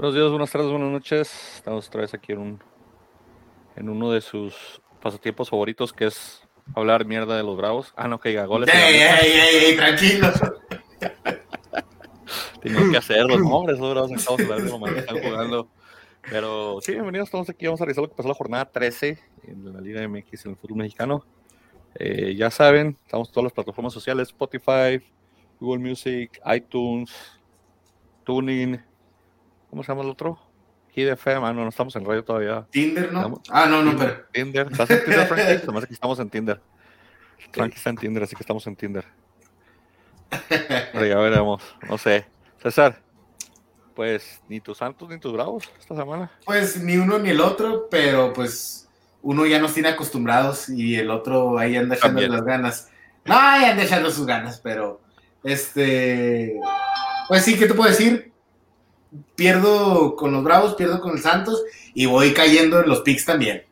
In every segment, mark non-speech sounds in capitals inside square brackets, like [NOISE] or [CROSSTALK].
Buenos días, buenas tardes, buenas noches. Estamos otra vez aquí en, un, en uno de sus pasatiempos favoritos, que es hablar mierda de los bravos. Ah, no, que diga goles. ¡Ey, ey, ey, ey! Tranquilo. [LAUGHS] Tienen que hacerlo, no, hombre, esos bravos lo que están jugando. Pero sí, bienvenidos, estamos aquí, vamos a revisar lo que pasó la jornada 13 en la Liga MX en el fútbol mexicano. Eh, ya saben, estamos en todas las plataformas sociales, Spotify, Google Music, iTunes, Tuning, ¿cómo se llama el otro? Hit FM, ah, no, no estamos en radio todavía. ¿Tinder, no? Estamos- Ah, no, no, pero. Tinder, ¿estás en Tinder, [LAUGHS] Frankie? Hace que estamos en Tinder. Frankie está en Tinder, así que estamos en Tinder. Pero ya veremos, no sé. César, pues ni tus santos ni tus bravos esta semana. Pues ni uno ni el otro, pero pues uno ya nos tiene acostumbrados y el otro ahí anda echando las ganas. No, ahí anda echando sus ganas, pero este. Pues sí, ¿qué te puedo decir? Pierdo con los Bravos, pierdo con el Santos y voy cayendo en los picks también.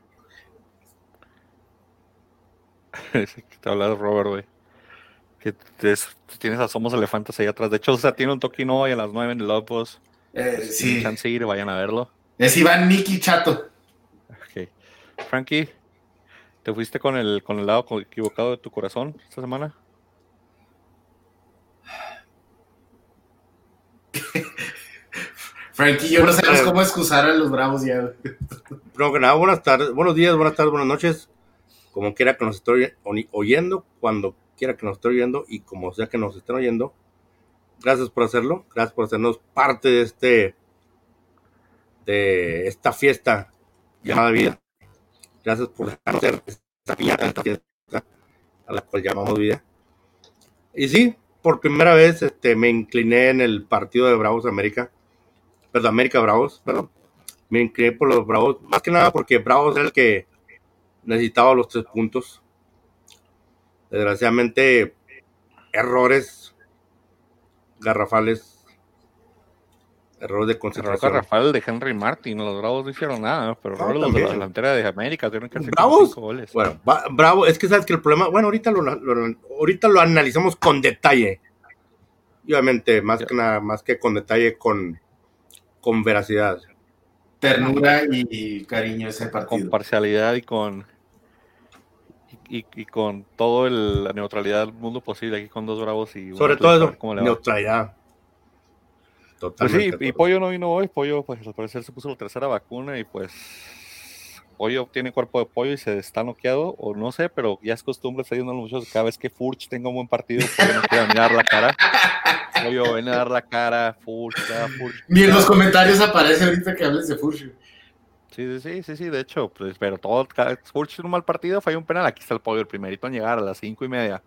[LAUGHS] Te habla de Robert, güey. Que tienes a Somos Elefantes ahí atrás. De hecho, o sea, tiene un toquino hoy a las 9 en el Lopos. Eh, Si sí, chance ir, vayan a verlo. es Iván Nicky Chato. Ok. Frankie, ¿te fuiste con el, con el lado equivocado de tu corazón esta semana? Frankie yo no sabemos cómo excusar a los Bravos ya. Primero que nada, buenas tardes, buenos días, buenas tardes, buenas noches. Como quiera que nos esté oyendo, cuando quiera que nos esté oyendo y como sea que nos estén oyendo. Gracias por hacerlo, gracias por hacernos parte de este de esta fiesta llamada vida. Gracias por dejarnos ser esta piñata, esta fiesta a la cual llamamos vida. Y sí, por primera vez este, me incliné en el partido de Bravos América, perdón, América Bravos, perdón me incliné por los Bravos, más que nada porque Bravos era el que necesitaba los tres puntos. Desgraciadamente, errores garrafales, errores de Error concentración. Rafael de Henry Martin, los Bravos no hicieron nada, pero No, error los de la delantera de América tuvieron que hacer ¿Bravos? cinco goles. Bueno, va- Bravo, es que sabes que el problema, bueno, ahorita lo, lo- ahorita lo analizamos con detalle. Y obviamente, más que nada, más que con detalle, con, con veracidad. Ternura y cariño ese con partido. parcialidad y con y, con todo el- la neutralidad del mundo posible aquí con dos bravos y Sobre todo eso, cómo le va. neutralidad. Pues sí, Totalmente. y Pollo no vino hoy, Pollo pues al parecer se puso la tercera vacuna y pues Pollo tiene cuerpo de pollo y se está noqueado, o no sé, pero ya es costumbre, a los muchachos, cada vez que Furch tenga un buen partido, Pollo no quiere dar la cara. [LAUGHS] Pollo, ven a dar la cara, Furch, ya, Furch. Ni en los comentarios aparece ahorita que hables de Furcio. Sí, sí, sí, sí, sí, de hecho, pues, pero todo, Furch en un mal partido falló un penal, aquí está el pollo, el primerito en llegar a las cinco y media.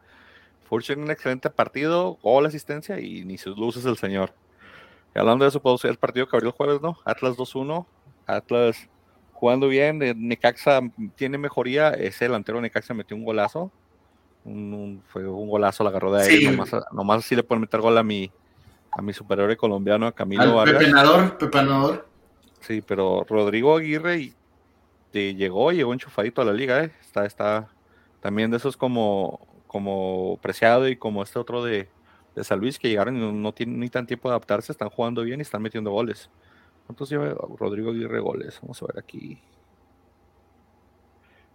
Furch en un excelente partido, gol, asistencia y ni sus luces el señor. Y hablando de eso, puedo ser el partido que abrió el jueves, ¿no? Atlas 2-1, Atlas jugando bien, eh, Necaxa tiene mejoría, ese delantero de Necaxa metió un golazo, un, un- fue un golazo, la agarró de ahí, Sí. nomás, nomás así le pueden meter gol a mi, a mi superior colombiano, a Camilo Al Vargas. pepenador, pepenador. Sí, pero Rodrigo Aguirre y, y llegó, llegó enchufadito a la liga, ¿eh? Está, está también de esos como, como Preciado y como este otro de, de San Luis que llegaron y no, no tienen ni tan tiempo de adaptarse, están jugando bien y están metiendo goles. ¿Cuántos lleva Rodrigo Aguirre goles? Vamos a ver aquí.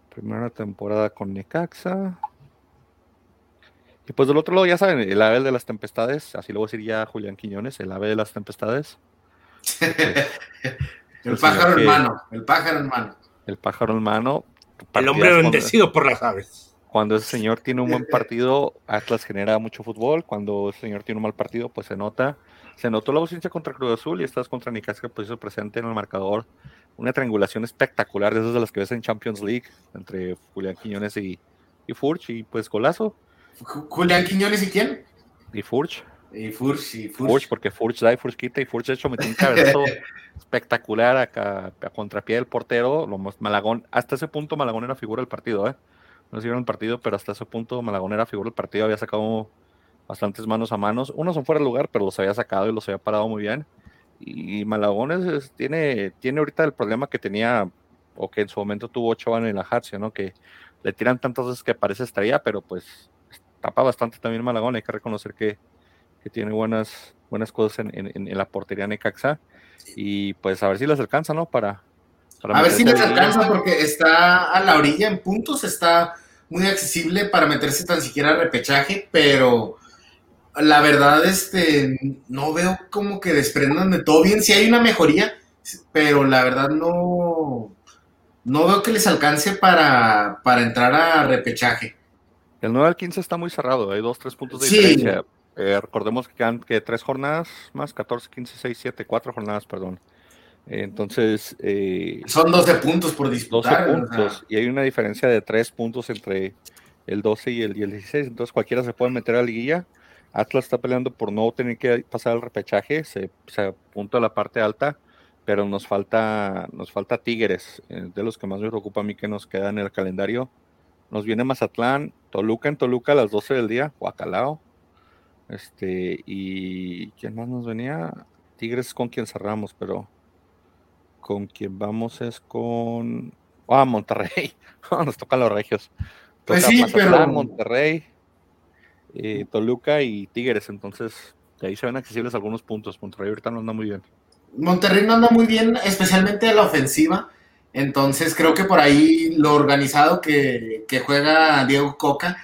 Primera temporada con Necaxa. Y pues del otro lado, ya saben, el ave de las tempestades, así lo voy a decir ya Julián Quiñones, el ave de las tempestades. [LAUGHS] El El pájaro señor que- hermano, el pájaro hermano. el pájaro en mano. El hombre bendecido por las aves. Cuando, cuando ese señor tiene un buen [LAUGHS] partido, Atlas genera mucho fútbol. Cuando ese señor tiene un mal partido, pues se nota. Se notó la ausencia contra Cruz Azul y estás contra Nicaxa, pues hizo presente en el marcador. Una triangulación espectacular, de esas de las que ves en Champions League, entre Julián Quiñones y, y Furch. Y pues golazo. Ju- Julián Quiñones y quién? Y Furch. Y Furch, y Furch. Furch, porque Furch da y Furch quita. Y Furch, de hecho, metió un cabezazo [LAUGHS] espectacular acá, a contrapié del portero. Lo Malagón, hasta ese punto Malagón era figura del partido, ¿eh? No sé si vieron el partido, pero hasta ese punto Malagón era figura del partido. Había sacado bastantes manos a manos. Unos son fuera de lugar, pero los había sacado y los había parado muy bien. Y Malagón es- es- tiene, tiene ahorita el problema que tenía, o que en su momento tuvo Ochoa en el Ajaxio, ¿no? Que le tiran tantas veces que parece estrella, pero pues tapa bastante también Malagón. Hay que reconocer que, que tiene buenas, buenas cosas en, en- en la portería Necaxa. Y pues a ver si les alcanza, ¿no? Para. a ver si les alcanza, porque está a la orilla en puntos, está muy accesible para meterse tan siquiera a repechaje, pero la verdad, este, no veo como que desprendan de todo bien. si hay una mejoría, pero la verdad no, no veo que les alcance para, para entrar a repechaje. El 9 al 15 está muy cerrado, hay dos, tres puntos de diferencia. Eh, recordemos que quedan que tres jornadas más, 14, 15, 6, 7, cuatro jornadas, perdón. Entonces. Eh, Son 12 puntos por disputar. 12 puntos. Y hay una diferencia de 3 puntos entre el 12 y el, y el 16. Entonces cualquiera se puede meter a la liguilla. Atlas está peleando por no tener que pasar el repechaje. Se, se apunta a la parte alta. Pero nos falta, nos falta Tigres, eh, de los que más me preocupa a mí que nos queda en el calendario. Nos viene Mazatlán, Toluca en Toluca a las 12 del día, Huacalao. Este, y ¿quién más nos venía? Tigres con quien cerramos, pero con quien vamos es con. Ah, Monterrey. [LAUGHS] nos tocan los regios. pues sí, pero... Monterrey, eh, Toluca y Tigres. Entonces, de ahí se ven accesibles algunos puntos. Monterrey ahorita no anda muy bien. Monterrey no anda muy bien, especialmente a la ofensiva. Entonces, creo que por ahí lo organizado que, que juega Diego Coca,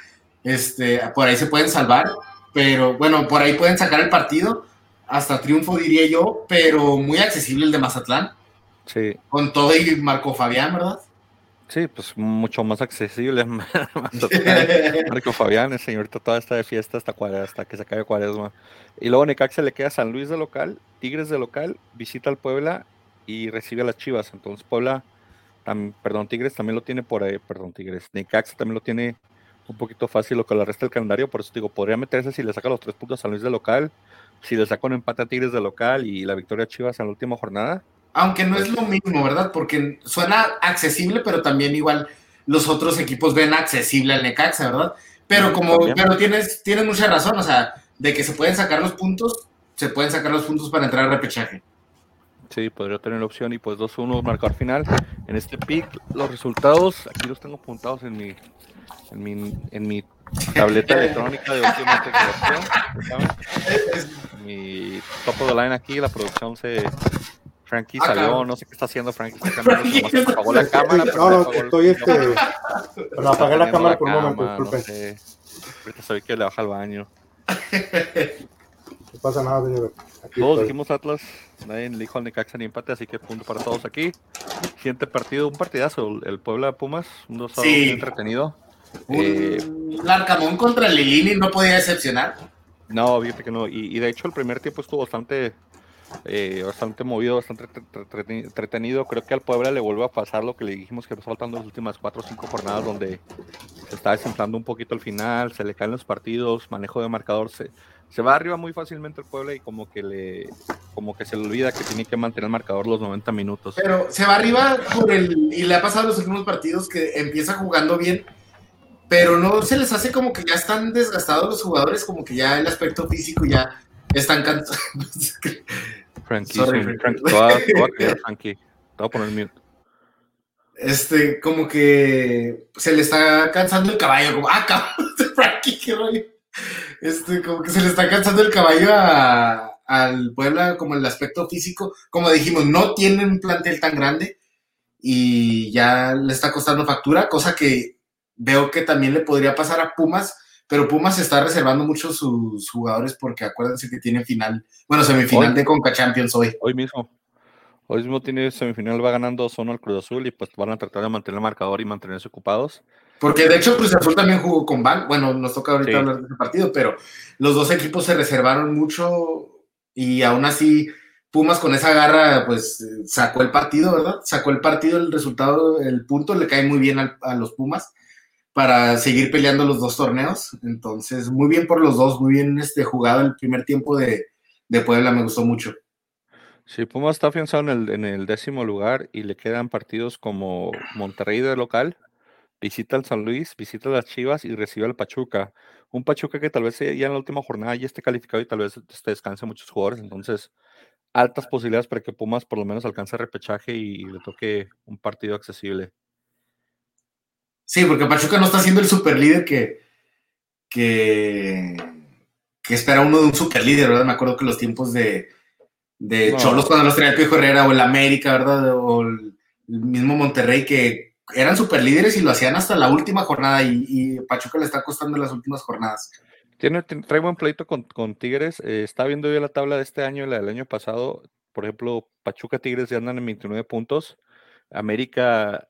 este, por ahí se pueden salvar pero bueno, por ahí pueden sacar el partido, hasta triunfo diría yo, pero muy accesible el de Mazatlán. Sí. Con todo y Marco Fabián, ¿verdad? Sí, pues mucho más accesible. [LAUGHS] Marco Fabián, el señorito toda está de fiesta hasta, hasta que se acabe cuaresma. Y luego Necaxa le queda San Luis de local, Tigres de local, visita al Puebla y recibe a las Chivas. Entonces Puebla, perdón, Tigres también lo tiene por ahí, perdón, Tigres. Necaxa también lo tiene un poquito fácil lo que le resta el calendario, por eso digo, podría meterse si le saca los tres puntos a San Luis de local, si le saca un empate a Tigres de local y la victoria a Chivas en la última jornada. Aunque no es lo mismo, ¿verdad? Porque suena accesible, pero también igual los otros equipos ven accesible al Necaxa, ¿verdad? Pero como, pero tienes, tienes mucha razón, o sea, de que se pueden sacar los puntos, se pueden sacar los puntos para entrar al repechaje. Sí, podría tener la opción y pues 2-1 marcador final. En este pick, los resultados, aquí los tengo apuntados en mi en mi, en mi tableta electrónica de última tecnología. [LAUGHS] Mi top of the line aquí, la producción se. Frankie salió, no sé qué está haciendo Frankie. [LAUGHS] Está apagó la cámara. No, no, estoy este. Bueno, apagué la cámara por un momento, disculpe. No sé. Ahorita sabía que le baja al baño. No pasa nada, señor. Todos dijimos Atlas, nadie le dijo al Necaxa ni empate, así que punto para todos aquí. Siguiente partido, un partidazo, el Puebla Pumas, un 2 sí. entretenido. Eh, Larcamón contra Lilini no podía decepcionar. No, fíjate que no. Y, de hecho el primer tiempo estuvo bastante, eh, bastante movido, bastante entretenido. Creo que al Puebla le vuelve a pasar lo que le dijimos que nos faltando las últimas cuatro o cinco jornadas donde se está desentrando un poquito al final, se le caen los partidos, manejo de marcador, se, se va arriba muy fácilmente el Puebla y como que le como que se le olvida que tiene que mantener el marcador los 90 minutos. Pero se va arriba por el y le ha pasado los últimos partidos que empieza jugando bien pero no se les hace como que ya están desgastados los jugadores, como que ya el aspecto físico ya están cansados. [LAUGHS] Frankie, Sorry, Frankie. Te voy a, [LAUGHS] Frankie. Te voy a poner mute. Este, como que se le está cansando el caballo, como, ah, cabrón, [LAUGHS] Frankie, qué rollo. Este, como que se le está cansando el caballo a, al Puebla, como el aspecto físico. Como dijimos, no tienen un plantel tan grande y ya le está costando factura, cosa que veo que también le podría pasar a Pumas, pero Pumas está reservando mucho sus jugadores porque acuérdense que tiene final, bueno, semifinal de Conca Champions hoy. Hoy mismo. Hoy mismo tiene semifinal, va ganando Zona al Cruz Azul y pues van a tratar de mantener el marcador y mantenerse ocupados. Porque de hecho Cruz Azul también jugó con Van, bueno, nos toca ahorita hablar de ese partido, pero los dos equipos se reservaron mucho y aún así Pumas con esa garra pues sacó el partido, ¿verdad? Sacó el partido, el resultado, el punto le cae muy bien a los Pumas para seguir peleando los dos torneos. Entonces, muy bien por los dos, muy bien este, jugado el primer tiempo de, Puebla, me gustó mucho. Sí, Pumas está afianzado en el, en el décimo lugar y le quedan partidos como Monterrey de local, visita al San Luis, visita a las Chivas y recibe al Pachuca. Un Pachuca que tal vez ya en la última jornada ya esté calificado y tal vez este, descanse muchos jugadores. Entonces, altas posibilidades para que Pumas por lo menos alcance repechaje y le toque un partido accesible. Sí, porque Pachuca no está siendo el super líder que, que, espera uno de un super líder, ¿verdad? Me acuerdo que los tiempos de, de No. Cholos cuando los traía el Piojo Herrera o el América, ¿verdad? O el, mismo Monterrey que eran super líderes y lo hacían hasta la última jornada y, y Pachuca le está costando las últimas jornadas. Tiene, tiene- trae buen pleito con, con Tigres. eh, está viendo yo la tabla de este año y la del año pasado. Por ejemplo, Pachuca Tigres ya andan en 29 puntos. América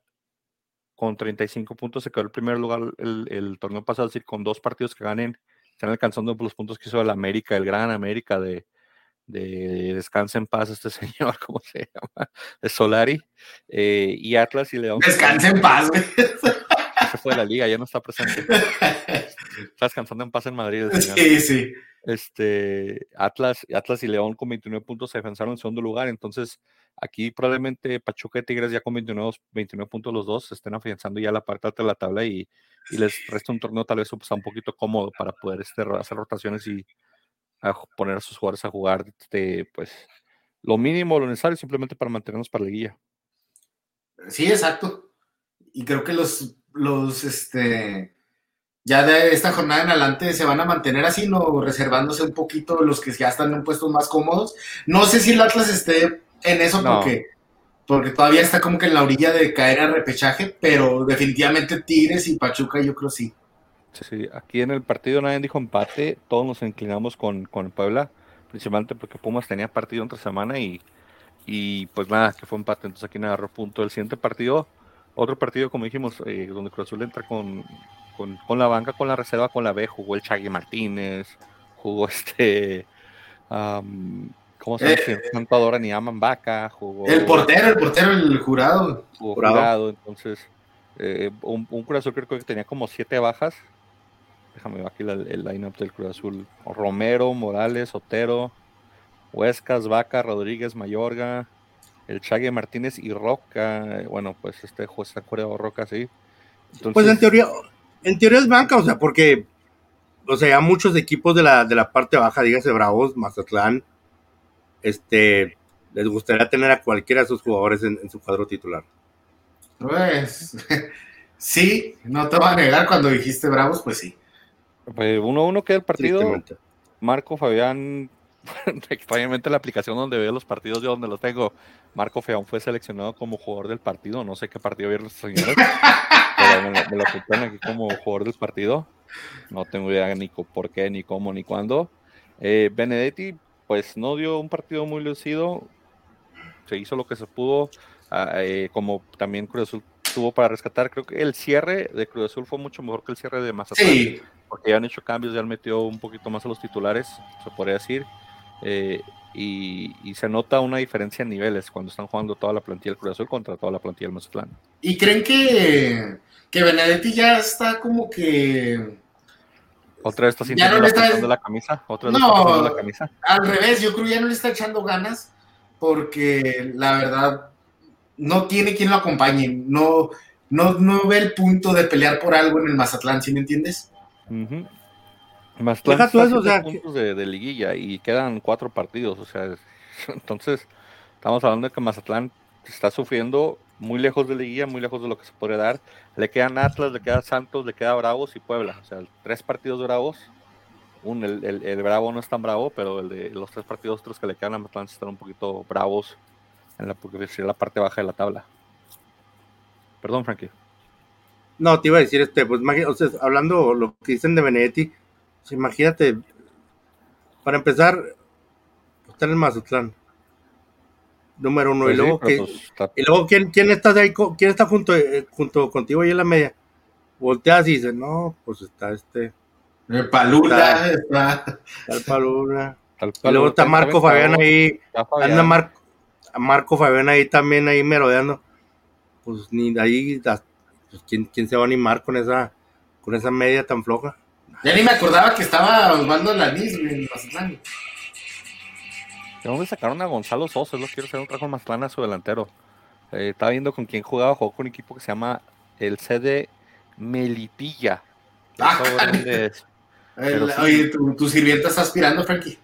con 35 puntos se quedó el primer lugar el, torneo pasado, es decir, con dos partidos que ganen, están alcanzando los puntos que hizo el América, el gran América de, de Descansa en paz este [LAUGHS] señor, ¿cómo se llama? De Solari. eh, y Atlas y León. Descansa en paz. Fue de la liga, ya no está presente. [LAUGHS] Está descansando en paz en Madrid. señor. Sí, sí. este Atlas, Atlas y León con 29 puntos se avanzaron en segundo lugar. Entonces, aquí probablemente Pachuca y Tigres ya con 29, 29 puntos los dos se estén afianzando ya la parte alta de la tabla y, y les resta un torneo tal vez pues, un poquito cómodo para poder este, hacer rotaciones y a poner a sus jugadores a jugar este, pues lo mínimo, lo necesario simplemente para mantenernos para la guía. Sí, exacto. Y creo que los, los, este, ya de esta jornada en adelante se van a mantener así, ¿no? Reservándose un poquito los que ya están en puestos más cómodos. No sé si el Atlas esté en eso No. porque, porque todavía está como que en la orilla de caer a repechaje, pero definitivamente Tigres y Pachuca yo creo sí. Sí, aquí en el partido nadie dijo empate, todos nos inclinamos con, con Puebla, principalmente porque Pumas tenía partido entre semana y, y pues nada, que fue empate, entonces aquí no agarró punto. El siguiente partido, otro partido como dijimos, eh, donde Cruz Azul entra con, con, con la banca, con la reserva, con la B, jugó el Chagui Martínez, jugó [LAUGHS] este, am, ¿cómo se llama? Eh, Santo Adora ni Aman Vaca, jugó El portero, el portero, el jurado. jugó Jurado. jurado, entonces eh, un, un Cruz Azul creo que tenía como siete bajas. Déjame ver aquí la- el lineup del Cruz Azul. Romero, Morales, Otero, Huescas, Vaca, Rodríguez, Mayorga, el Chague Martínez y Roca. Eh, Bueno, pues este juez está curado Roca, sí. Entonces, Pues en teoría, en teoría es banca, o sea, porque, o sea, ya muchos equipos de la, de la parte baja, dígase Bravos, Mazatlán, este, les gustaría tener a cualquiera de sus jugadores en, en su cuadro titular. Pues [LAUGHS] sí, no te voy a negar cuando dijiste Bravos, pues sí. pues, 1-1 queda el partido. Marco Fabián, [LAUGHS] extrañamente la aplicación donde veo los partidos, yo donde los tengo, Marco Fabián fue seleccionado como jugador del partido, no sé qué partido vieron señores, pero me lo, me lo apuntaron aquí como jugador del partido, no tengo idea ni por qué, ni cómo, ni cuándo. Eh, Benedetti, pues no dio un partido muy lucido, se hizo lo que se pudo, ah, eh, como también Cruz Azul tuvo para rescatar, creo que el cierre de Cruz Azul fue mucho mejor que el cierre de Mazatlán Sí, porque ya han hecho cambios, ya han metido un poquito más a los titulares, se podría decir, eh, y, y se nota una diferencia en niveles cuando están jugando toda la plantilla del Cruz Azul contra toda la plantilla del Mazatlán. ¿Y creen que, que Benedetti ya está como que Otra vez está sintiendo no la está- la camisa, otra vez No. la camisa. al revés? Yo creo que ya no le está echando ganas porque la verdad no tiene quien lo acompañe, no, no, no ve el punto de pelear por algo en el Mazatlán, ¿sí me entiendes? Ujú. Mazatlán Deja está eso, o siete sea, puntos de, de liguilla y quedan cuatro partidos, o sea, [LAUGHS] entonces estamos hablando de que Mazatlán está sufriendo muy lejos de liguilla, muy lejos de lo que se podría dar. Le quedan Atlas, le queda Santos, le queda Bravos y Puebla, o sea, tres partidos bravos. Un, el, el- el Bravo no es tan bravo, pero el de los tres partidos otros que le quedan a Mazatlán están un poquito bravos en la, porque sería la parte baja de la tabla. Perdón, Frankie. No, te iba a decir, este, pues, imagi- o sea, hablando lo que dicen de Benedetti, pues, imagínate, para empezar, pues, está en el Mazatlán, número uno, Pues y sí, luego, que- pues está- y luego ¿quién, quién está de ahí, quién está junto, eh, junto contigo ahí en la media? Volteas y dices, no, pues está este, Eh, Palula, está- está el Palura, tal y luego está Marco está Fabián ahí, Fabián. anda Marco, Marco Fabián ahí también ahí merodeando, pues ni de ahí, pues, ¿quién, quién se va a animar con esa, con esa media tan floja? Ya ni me acordaba que estaba Osvaldo Lanís güey, en el Mazatlán. ¿De dónde sacaron a Gonzalo Sosa? Es lo que quiero hacer un trajo más plana a su delantero. Eh, estaba viendo con quién jugaba, jugó con un equipo que se llama el CD Melipilla. No Ah, es. [LAUGHS] El- Pero sí. Oye, tu, tu sirvienta está aspirando, Frankie.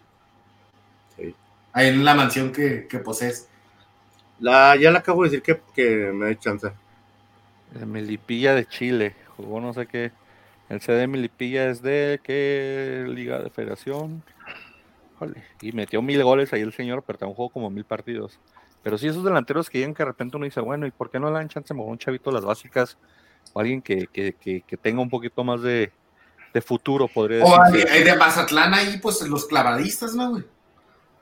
Sí. Ahí en la mansión que, que posees. La, ya le acabo de decir que, que me dé chance. El Melipilla de Chile. Jugó no sé qué. El CD Melipilla es de qué liga de federación. y metió mil goles ahí el señor, pero también jugó como mil partidos. Pero sí, esos delanteros que llegan que de repente uno dice, bueno, ¿y por qué no le dan chance a un chavito las básicas? O alguien que, que, que, que tenga un poquito más de, de futuro, podría decir. O hay, de Mazatlán ahí, pues los clavadistas, ¿no, güey?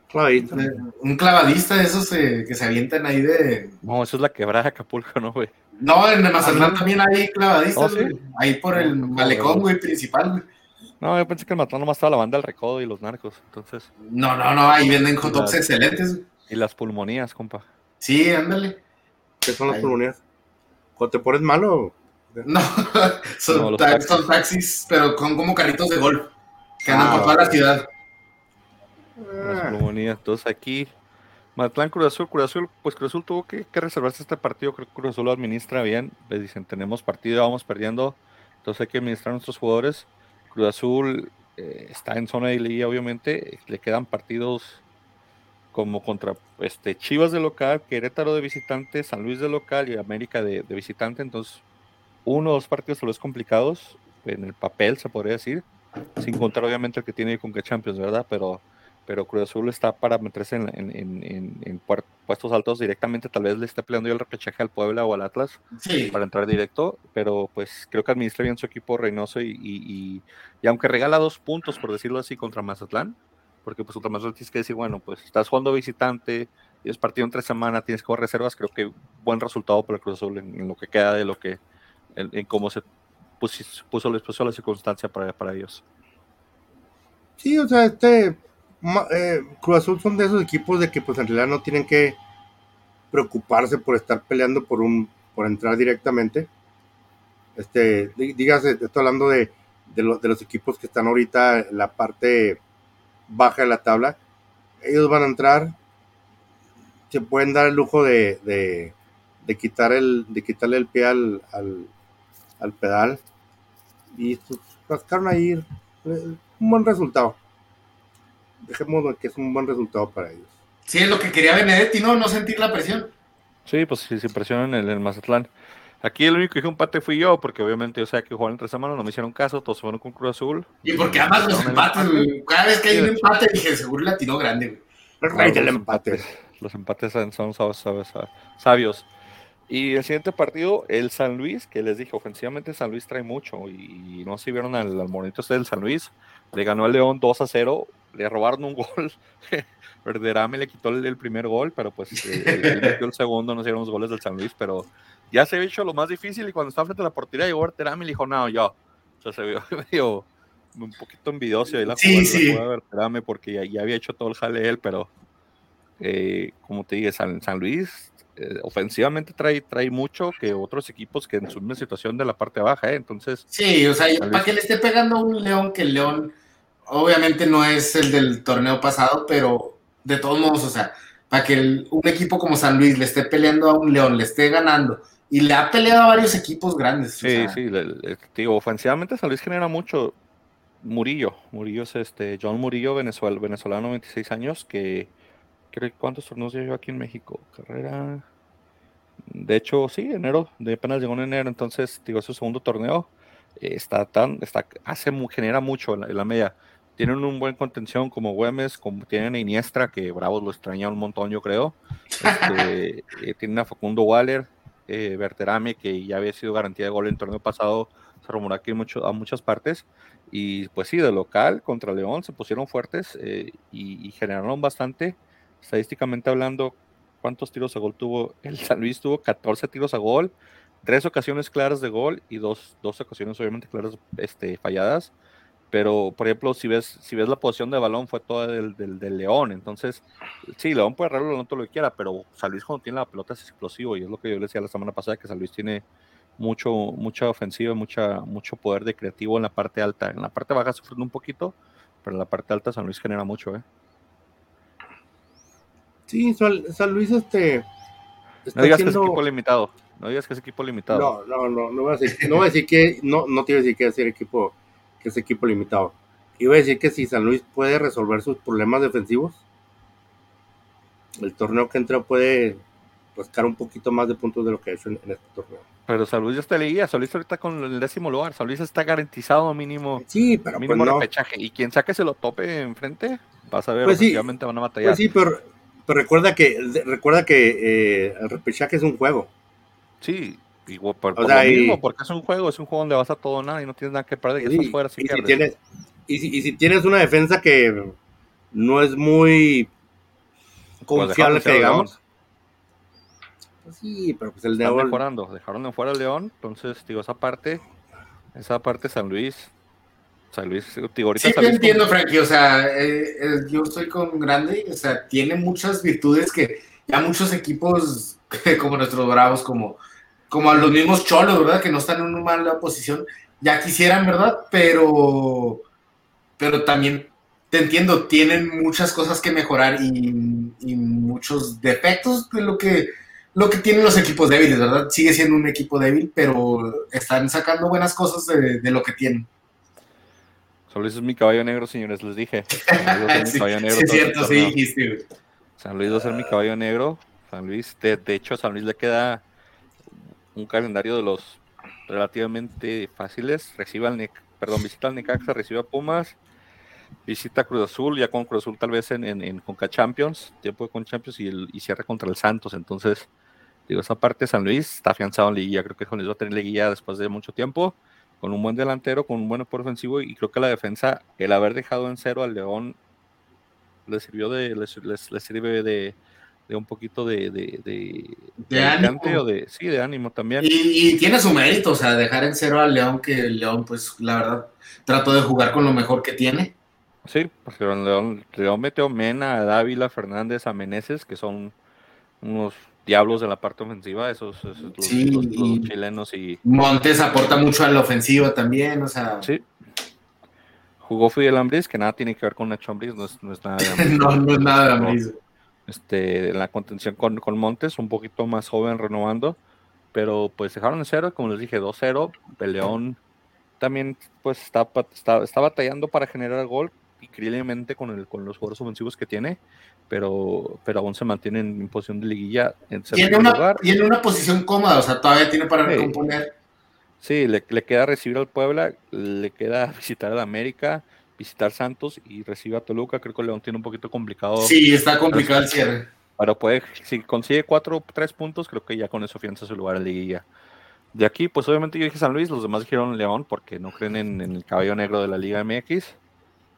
Clavadista. Un clavadista de esos eh, que se avientan ahí de. No, eso es la quebrada de Acapulco, ¿no, güey? No, en Mazatlán también hay clavadistas, ¿Oh, Ahí por el malecón, güey, principal, güey. No, yo pensé que el matón nomás estaba la banda del recodo y los narcos, entonces. No, no, no, ahí venden hot dogs excelentes. Y las pulmonías, compa. Sí, ándale. ¿Qué son las pulmonías? ¿Cuando te pones malo? No, [LAUGHS] son, taxis, pero con como carritos de golf que andan por ah, toda la ciudad. Las ah. pulmonías, entonces aquí. Matlán, Cruz Azul, Cruz Azul, pues Cruz Azul tuvo que, reservarse este partido, creo que Cruz Azul lo administra bien, le dicen, tenemos partido, vamos perdiendo, entonces hay que administrar a nuestros jugadores. Cruz Azul eh, está en zona de liga, obviamente, le quedan partidos como contra este, Chivas de local, Querétaro de visitante, San Luis de local y América de, visitante. Entonces, uno o dos partidos tal vez complicados en el papel, se podría decir, sin contar obviamente el que tiene con que Champions, ¿verdad? Pero, pero Cruz Azul está para meterse en, en, puestos altos directamente. Tal vez le esté peleando el repechaje al Puebla o al Atlas para entrar directo, pero pues creo que administra bien su equipo Reynoso y, y, y aunque regala dos puntos, por decirlo así, contra Mazatlán porque pues Ultramar tienes que decir, bueno, pues estás jugando visitante, tienes partido en tres semanas, tienes que jugar reservas, creo que buen resultado para el Cruz Azul en, lo que queda de lo que, en, cómo se puso, puso, les puso la circunstancia para, para ellos. Sí, o sea, este eh, Cruz Azul son de esos equipos de que pues en realidad no tienen que preocuparse por estar peleando por un por entrar directamente. Este, dígase, estoy hablando de, de, los equipos que están ahorita en la parte baja de la tabla. Ellos van a entrar, se pueden dar el lujo de, de, quitar el, de quitarle el pie al, al, pedal y pues, rascaron ahí eh, un buen resultado. Dejemos que es un buen resultado para ellos. Sí, es lo que quería Benedetti, ¿no? No sentir la presión. Sí, pues si se presionan en el Mazatlán. Aquí el único que dijo empate fui yo, porque obviamente yo sé que jugaron tres semanas, no me hicieron caso, todos fueron con Cruz Azul. Y porque además los empates, güey. Cada vez que hay un empate dije, seguro latino grande, güey. El empate. Los empates son, sabios. Y el siguiente partido, el San Luis, que les dije, ofensivamente San Luis trae mucho. Y no se vieron al, al monito este del San Luis. Le ganó al León 2 a 0. Le robaron un gol. [LAUGHS] Verderame le quitó el, primer gol, pero pues eh, el, el segundo. No se dieron los goles del San Luis, pero ya se había hecho lo más difícil y cuando estaba frente a la portería llegó Berterame y le dijo, no, yo. O sea, se vio [LAUGHS] medio un poquito envidioso ahí la sí, sí. Berterame porque ya, había hecho todo el jale él, pero eh, como te dije, San, San Luis eh, ofensivamente trae, trae mucho que otros equipos que en su misma situación de la parte baja, ¿eh? entonces... Sí, o sea, para que le esté pegando a un León, que el León obviamente no es el del torneo pasado, pero de todos modos, o sea, para que un equipo como San Luis le esté peleando a un León, le esté ganando, y le ha peleado a varios equipos grandes. Sí, sí, digo, ofensivamente San Luis genera mucho. Murillo, Murillo es este, John Murillo, Venezuela, venezolano, 26 años, que creo cuántos torneos lleva aquí en México. Carrera. De hecho, sí, enero, de apenas llegó en enero, entonces, digo, es su segundo torneo. Eh, está tan, está, hace, genera mucho en la, media. Tienen un buen contención como Güemes, como tienen a Iniestra, que Bravos lo extraña un montón, yo creo. Este, [LAUGHS] eh, tienen a Facundo Waller, eh, Berterame, que ya había sido garantía de gol en el torneo pasado, se rumoró aquí mucho, a muchas partes. Y pues sí, de local contra León se pusieron fuertes eh, y, generaron bastante. Estadísticamente hablando, ¿cuántos tiros a gol tuvo? El [LAUGHS] San Luis tuvo 14 tiros a gol, tres ocasiones claras de gol y dos, dos ocasiones obviamente claras este, falladas pero por ejemplo, si ves, si ves la posición de balón fue toda del, del, León, entonces sí, León puede todo lo que quiera, pero San Luis cuando tiene la pelota es explosivo y es lo que yo le decía la semana pasada, que San Luis tiene mucho, mucha ofensiva, mucha, mucho poder de creativo en la parte alta, en la parte baja sufriendo un poquito, pero en la parte alta San Luis genera mucho, ¿eh? Sí, San Luis este... no digas que es equipo limitado, no digas que es equipo limitado. No, no, no, no voy a decir, no voy a decir que, no, no te voy a decir que es equipo que es equipo limitado. Iba a decir que si San Luis puede resolver sus problemas defensivos, el torneo que entra puede rascar un poquito más de puntos de lo que ha hecho en, este torneo. Pero San Luis ya está leía, San Luis ahorita con el décimo lugar, San Luis está garantizado mínimo, Sí, pero mínimo pues no. repechaje. Y quien saque se lo tope enfrente, vas a ver, Pues sí. van a batallar. Pues sí, pero, pero recuerda que recuerda que eh, el repechaje es un juego. Sí, y por, por O sea, lo y- mismo, porque es un juego, es un juego donde vas a todo o nada y no tienes nada que perder, y estás fuera si y, si tienes, y, si, y si tienes una defensa que no es muy Pues confiable, que digamos. Pues sí, pero pues el Están León. mejorando, dejaron de fuera al León, entonces, digo, esa parte, esa parte San Luis, San Luis, digo, ahorita Sí, San te entiendo, Frankie. O sea, eh, eh, yo estoy con Grande. O sea, tiene muchas virtudes que ya muchos equipos [LAUGHS] como nuestros Bravos, como, como a los mismos Cholos, ¿verdad? Que no están en una mala posición, ya quisieran, ¿verdad? Pero, pero también te entiendo, tienen muchas cosas que mejorar y, y muchos defectos de lo que, lo que tienen los equipos débiles, ¿verdad? Sigue siendo un equipo débil, pero están sacando buenas cosas de, de lo que tienen. San Luis es mi caballo negro, señores, les dije. [LAUGHS] San Luis va a ser mi caballo negro sí, es cierto, sí dijiste. San Luis va a ser mi caballo negro. San Luis, de, de hecho, a San Luis le queda un calendario de los relativamente fáciles. Recibe al perdón, visita al Necaxa, recibe a Pumas, visita a Cruz Azul, ya con Cruz Azul tal vez en, en, en Conca Champions, tiempo de Conca Champions y, el- cierra contra el Santos. Entonces, digo, esa parte San Luis está afianzado en liguilla. Creo que San Luis va a tener liguilla después de mucho tiempo, con un buen delantero, con un buen apoyo ofensivo y creo que la defensa, el haber dejado en cero al León le sirvió de, les sirve de, de un poquito de, de, de, De aliciente ánimo. o de, sí, de ánimo también. Y, y tiene su mérito, o sea, dejar en cero al León, que el León, pues, la verdad, trató de jugar con lo mejor que tiene. Sí, porque el León, León metió Mena, a Dávila, Fernández, a Meneses, que son unos diablos de la parte ofensiva, esos, esos los, Sí, los- los y- chilenos y Montes aporta mucho a la ofensiva también, o sea, sí. Jugó Fidel Ambris, que nada tiene que ver con Nacho Ambriz, no es, no es nada de [LAUGHS] Ambriz, no, no es nada de No. Este, en la contención con, con Montes, un poquito más joven renovando, pero pues dejaron en cero, como les dije, 2-0. El León también pues está, está, está batallando para generar gol, increíblemente con, el, con los jugadores ofensivos que tiene, pero, pero aún se mantiene en posición de liguilla en segundo una, lugar. tiene una posición cómoda, o sea, todavía tiene para Sí. recomponer. Sí, le, le queda recibir al Puebla, le queda [LAUGHS] visitar al América, visitar Santos y recibe a Toluca. Creo que León tiene un poquito complicado. Sí, está complicado el cierre. Pero puede, si consigue cuatro, tres puntos, creo que ya con eso afianza su lugar en liguilla. De aquí, pues obviamente yo dije San Luis, los demás dijeron León porque no creen en, en el caballo negro de la Liga MX.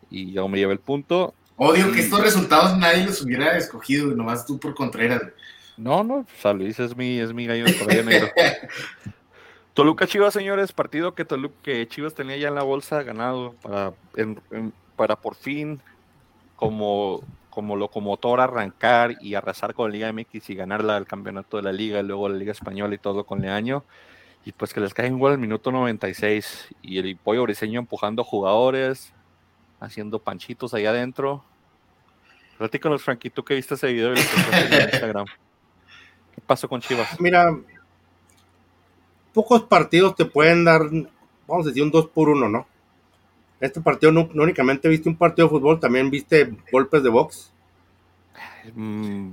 Y yo me llevé el punto. Odio que estos resultados nadie los hubiera escogido, nomás tú por Contreras. No, no, San Luis es mi, es mi gallo de caballo negro. [LAUGHS] Toluca Chivas, señores, partido que, Tolu- que Chivas tenía ya en la bolsa ganado para, en- en- para por fin como, como locomotor arrancar y arrasar con la Liga MX y ganar la- el campeonato de la Liga y luego la Liga Española y todo con Leaño. Y pues que les cae un gol al minuto 96 y el pollo briseño empujando jugadores, haciendo panchitos ahí adentro. Platícanos, Frankie, tú que viste ese video y lo en [LAUGHS] Instagram. ¿Qué pasó con Chivas? Mira, pocos partidos te pueden dar, vamos a decir, un 2 por 1, ¿no? Este partido no, no únicamente viste un partido de fútbol, también viste golpes de box. Mm,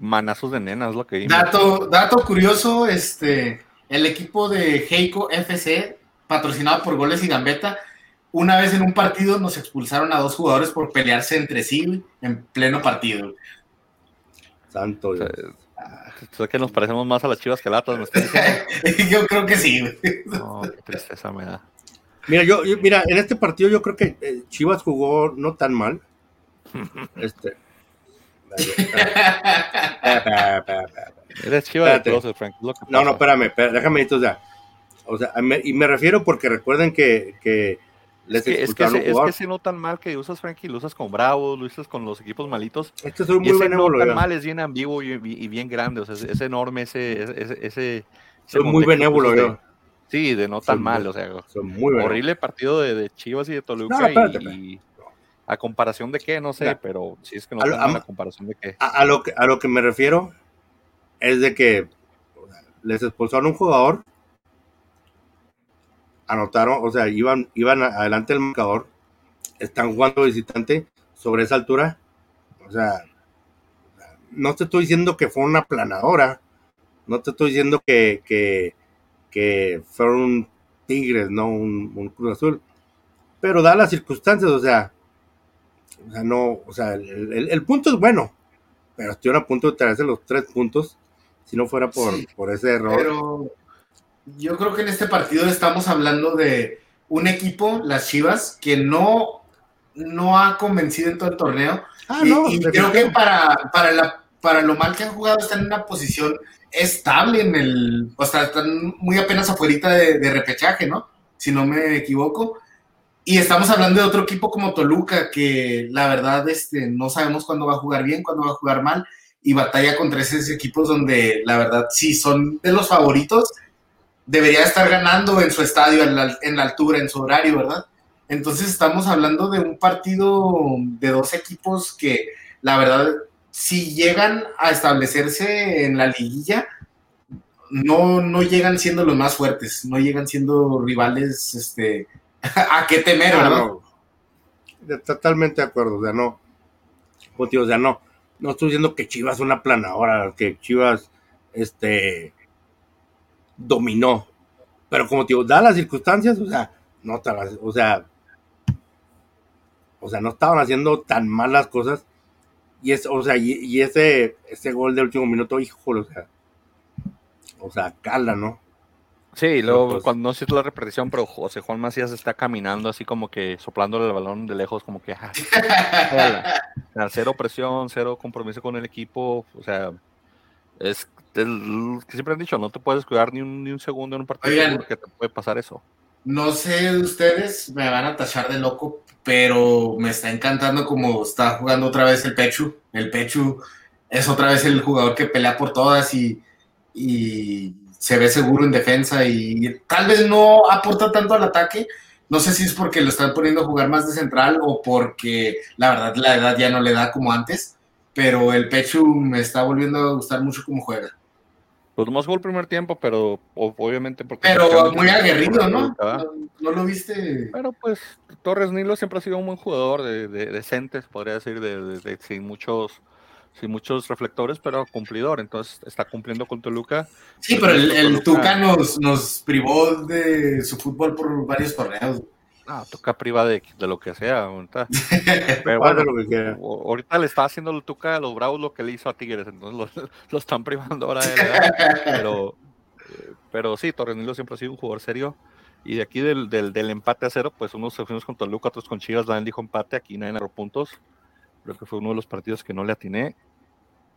manazos de nenas, es lo que vimos. Dato, dato curioso, este, el equipo de Heiko FC, patrocinado por Goles y Gambeta, una vez en un partido nos expulsaron a dos jugadores por pelearse entre sí en pleno partido. Santo O sea, Dios. sé que nos parecemos más a las chivas que a latas, me estás diciendo. [LAUGHS] Yo creo que sí. No, qué tristeza me da. Mira, yo, yo- mira, en este partido yo creo que eh, Chivas jugó no tan mal. [LAUGHS] Este. Eres chiva de Espérate. closet, Frank. es lo que No, no, espérame, espérame, déjame esto, o sea, o sea, me- y me refiero porque recuerden que, que les Es que, es, que expulsaron ese, un es que jugador. ese no tan mal que usas, Frankie, lo usas con Bravos, lo usas con los equipos malitos. Este soy Y muy ese no tan mal es bien ambiguo y, y- y bien grande, o sea, es, es enorme ese... ese, ese, Soy muy benévolo yo. Sí, de no tan muy- mal, o sea, muy horrible partido de, de Chivas y de Toluca No, no, espérate, y, y a comparación de qué, no sé, pero sí es que no a lo- a- a comparación de qué. A, a lo que, a lo que me refiero es de que les expulsaron un jugador, anotaron, o sea, iban, iban adelante el marcador, están jugando visitante sobre esa altura, o sea, no te estoy diciendo que fue una planadora, no te estoy diciendo que, que, que fueron Tigres, no un, un Cruz Azul. Pero da las circunstancias, o sea, o sea, no, o sea, el, el- el punto es bueno, pero estuvieron a punto de traerse los tres puntos si no fuera por, Sí, por ese error. Pero yo creo que en este partido estamos hablando de un equipo, las Chivas, que no, no ha convencido en todo el torneo. ah, y no, y creo que para, para, la, para lo mal que han jugado están en una posición estable en el... O sea, están muy apenas afuera de, de repechaje, ¿no? Si no me equivoco. Y estamos hablando de otro equipo como Toluca, que la verdad este, no sabemos cuándo va a jugar bien, cuándo va a jugar mal, y batalla contra esos equipos donde la verdad sí son de los favoritos, debería estar ganando en su estadio, en la, en la altura, en su horario, ¿verdad? Entonces estamos hablando de un partido de dos equipos que la verdad, si llegan a establecerse en la liguilla, no, no llegan siendo los más fuertes, no llegan siendo rivales este, [LAUGHS] a qué temer, ¿verdad? no. Totalmente de acuerdo, o sea, no. Como te digo, o sea, no. No estoy diciendo que Chivas es una planadora, que Chivas este dominó. Pero como te digo, da las circunstancias, o sea, no o sea, o sea, no estaban haciendo tan mal las cosas. Y es, o sea, y, y ese, ese gol del último minuto, híjole, o sea, o sea, cala, ¿no? Sí, y luego cuando no siento la repetición, pero José Juan Macías está caminando así como que soplándole el balón de lejos, como que ah, [LAUGHS] cero presión, cero compromiso con el equipo. O sea, es el que siempre han dicho, no te puedes cuidar ni un, ni un segundo en un partido Oigan. porque te puede pasar eso. No sé ustedes, me van a tachar de loco, pero me está encantando como está jugando otra vez el Pechu. El Pechu es otra vez el jugador que pelea por todas y, y se ve seguro en defensa y tal vez no aporta tanto al ataque. No sé si es porque lo están poniendo a jugar más de central o porque la verdad la edad ya no le da como antes, pero el Pechu me está volviendo a gustar mucho cómo juega. Pues nomás jugó el primer tiempo, pero obviamente porque... Pero muy aguerrido, ¿no? ¿No, no lo viste? Pero pues Torres Nilo siempre ha sido un buen jugador de, de decentes, podría decir, de, de- de- sin muchos sin muchos reflectores, pero cumplidor. Entonces está cumpliendo con Toluca. Sí, pero el, el Toluca- Tuca nos, nos privó de su fútbol por varios torneos. Ah, toca priva de, de lo que sea. ahorita. [LAUGHS] Pero bueno, ahorita le está haciendo el Tuca a los Bravos lo que le hizo a Tigres, entonces lo, [LAUGHS] lo están privando ahora de él, ¿verdad? pero, eh, pero sí, Torres Nilo siempre ha sido un jugador serio. Y de aquí del, del, del empate a cero, pues unos se fuimos con Toluca, otros con Chivas, Daniel dijo empate, aquí nadie agarró puntos. Creo que fue uno de los partidos que no le atiné.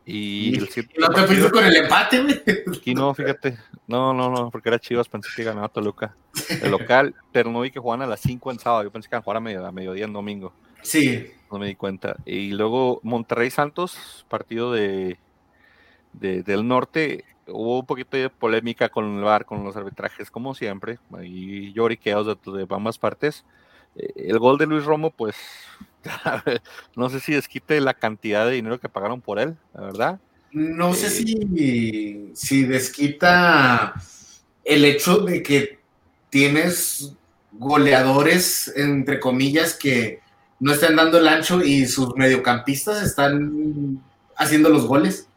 Y el no te fuiste con el empate, güey. Aquí no, fíjate. No, no, no, porque era Chivas, pensé que ganaba Toluca. El local, [LAUGHS] pero no vi que jugaban a las 5 en sábado. Yo pensé que iban a jugar a, medio, a mediodía en domingo. Sí, No me di cuenta. Y luego Monterrey Santos, partido de, de- del norte. Hubo un poquito de polémica con el VAR, con los arbitrajes, como siempre. Ahí lloriqueos de, de ambas partes. Eh, El gol de Luis Romo, pues, [LAUGHS] no sé si desquite la cantidad de dinero que pagaron por él, la verdad. no sé Eh. si, si desquita el hecho de que tienes goleadores, entre comillas, que no están dando el ancho y sus mediocampistas están haciendo los goles.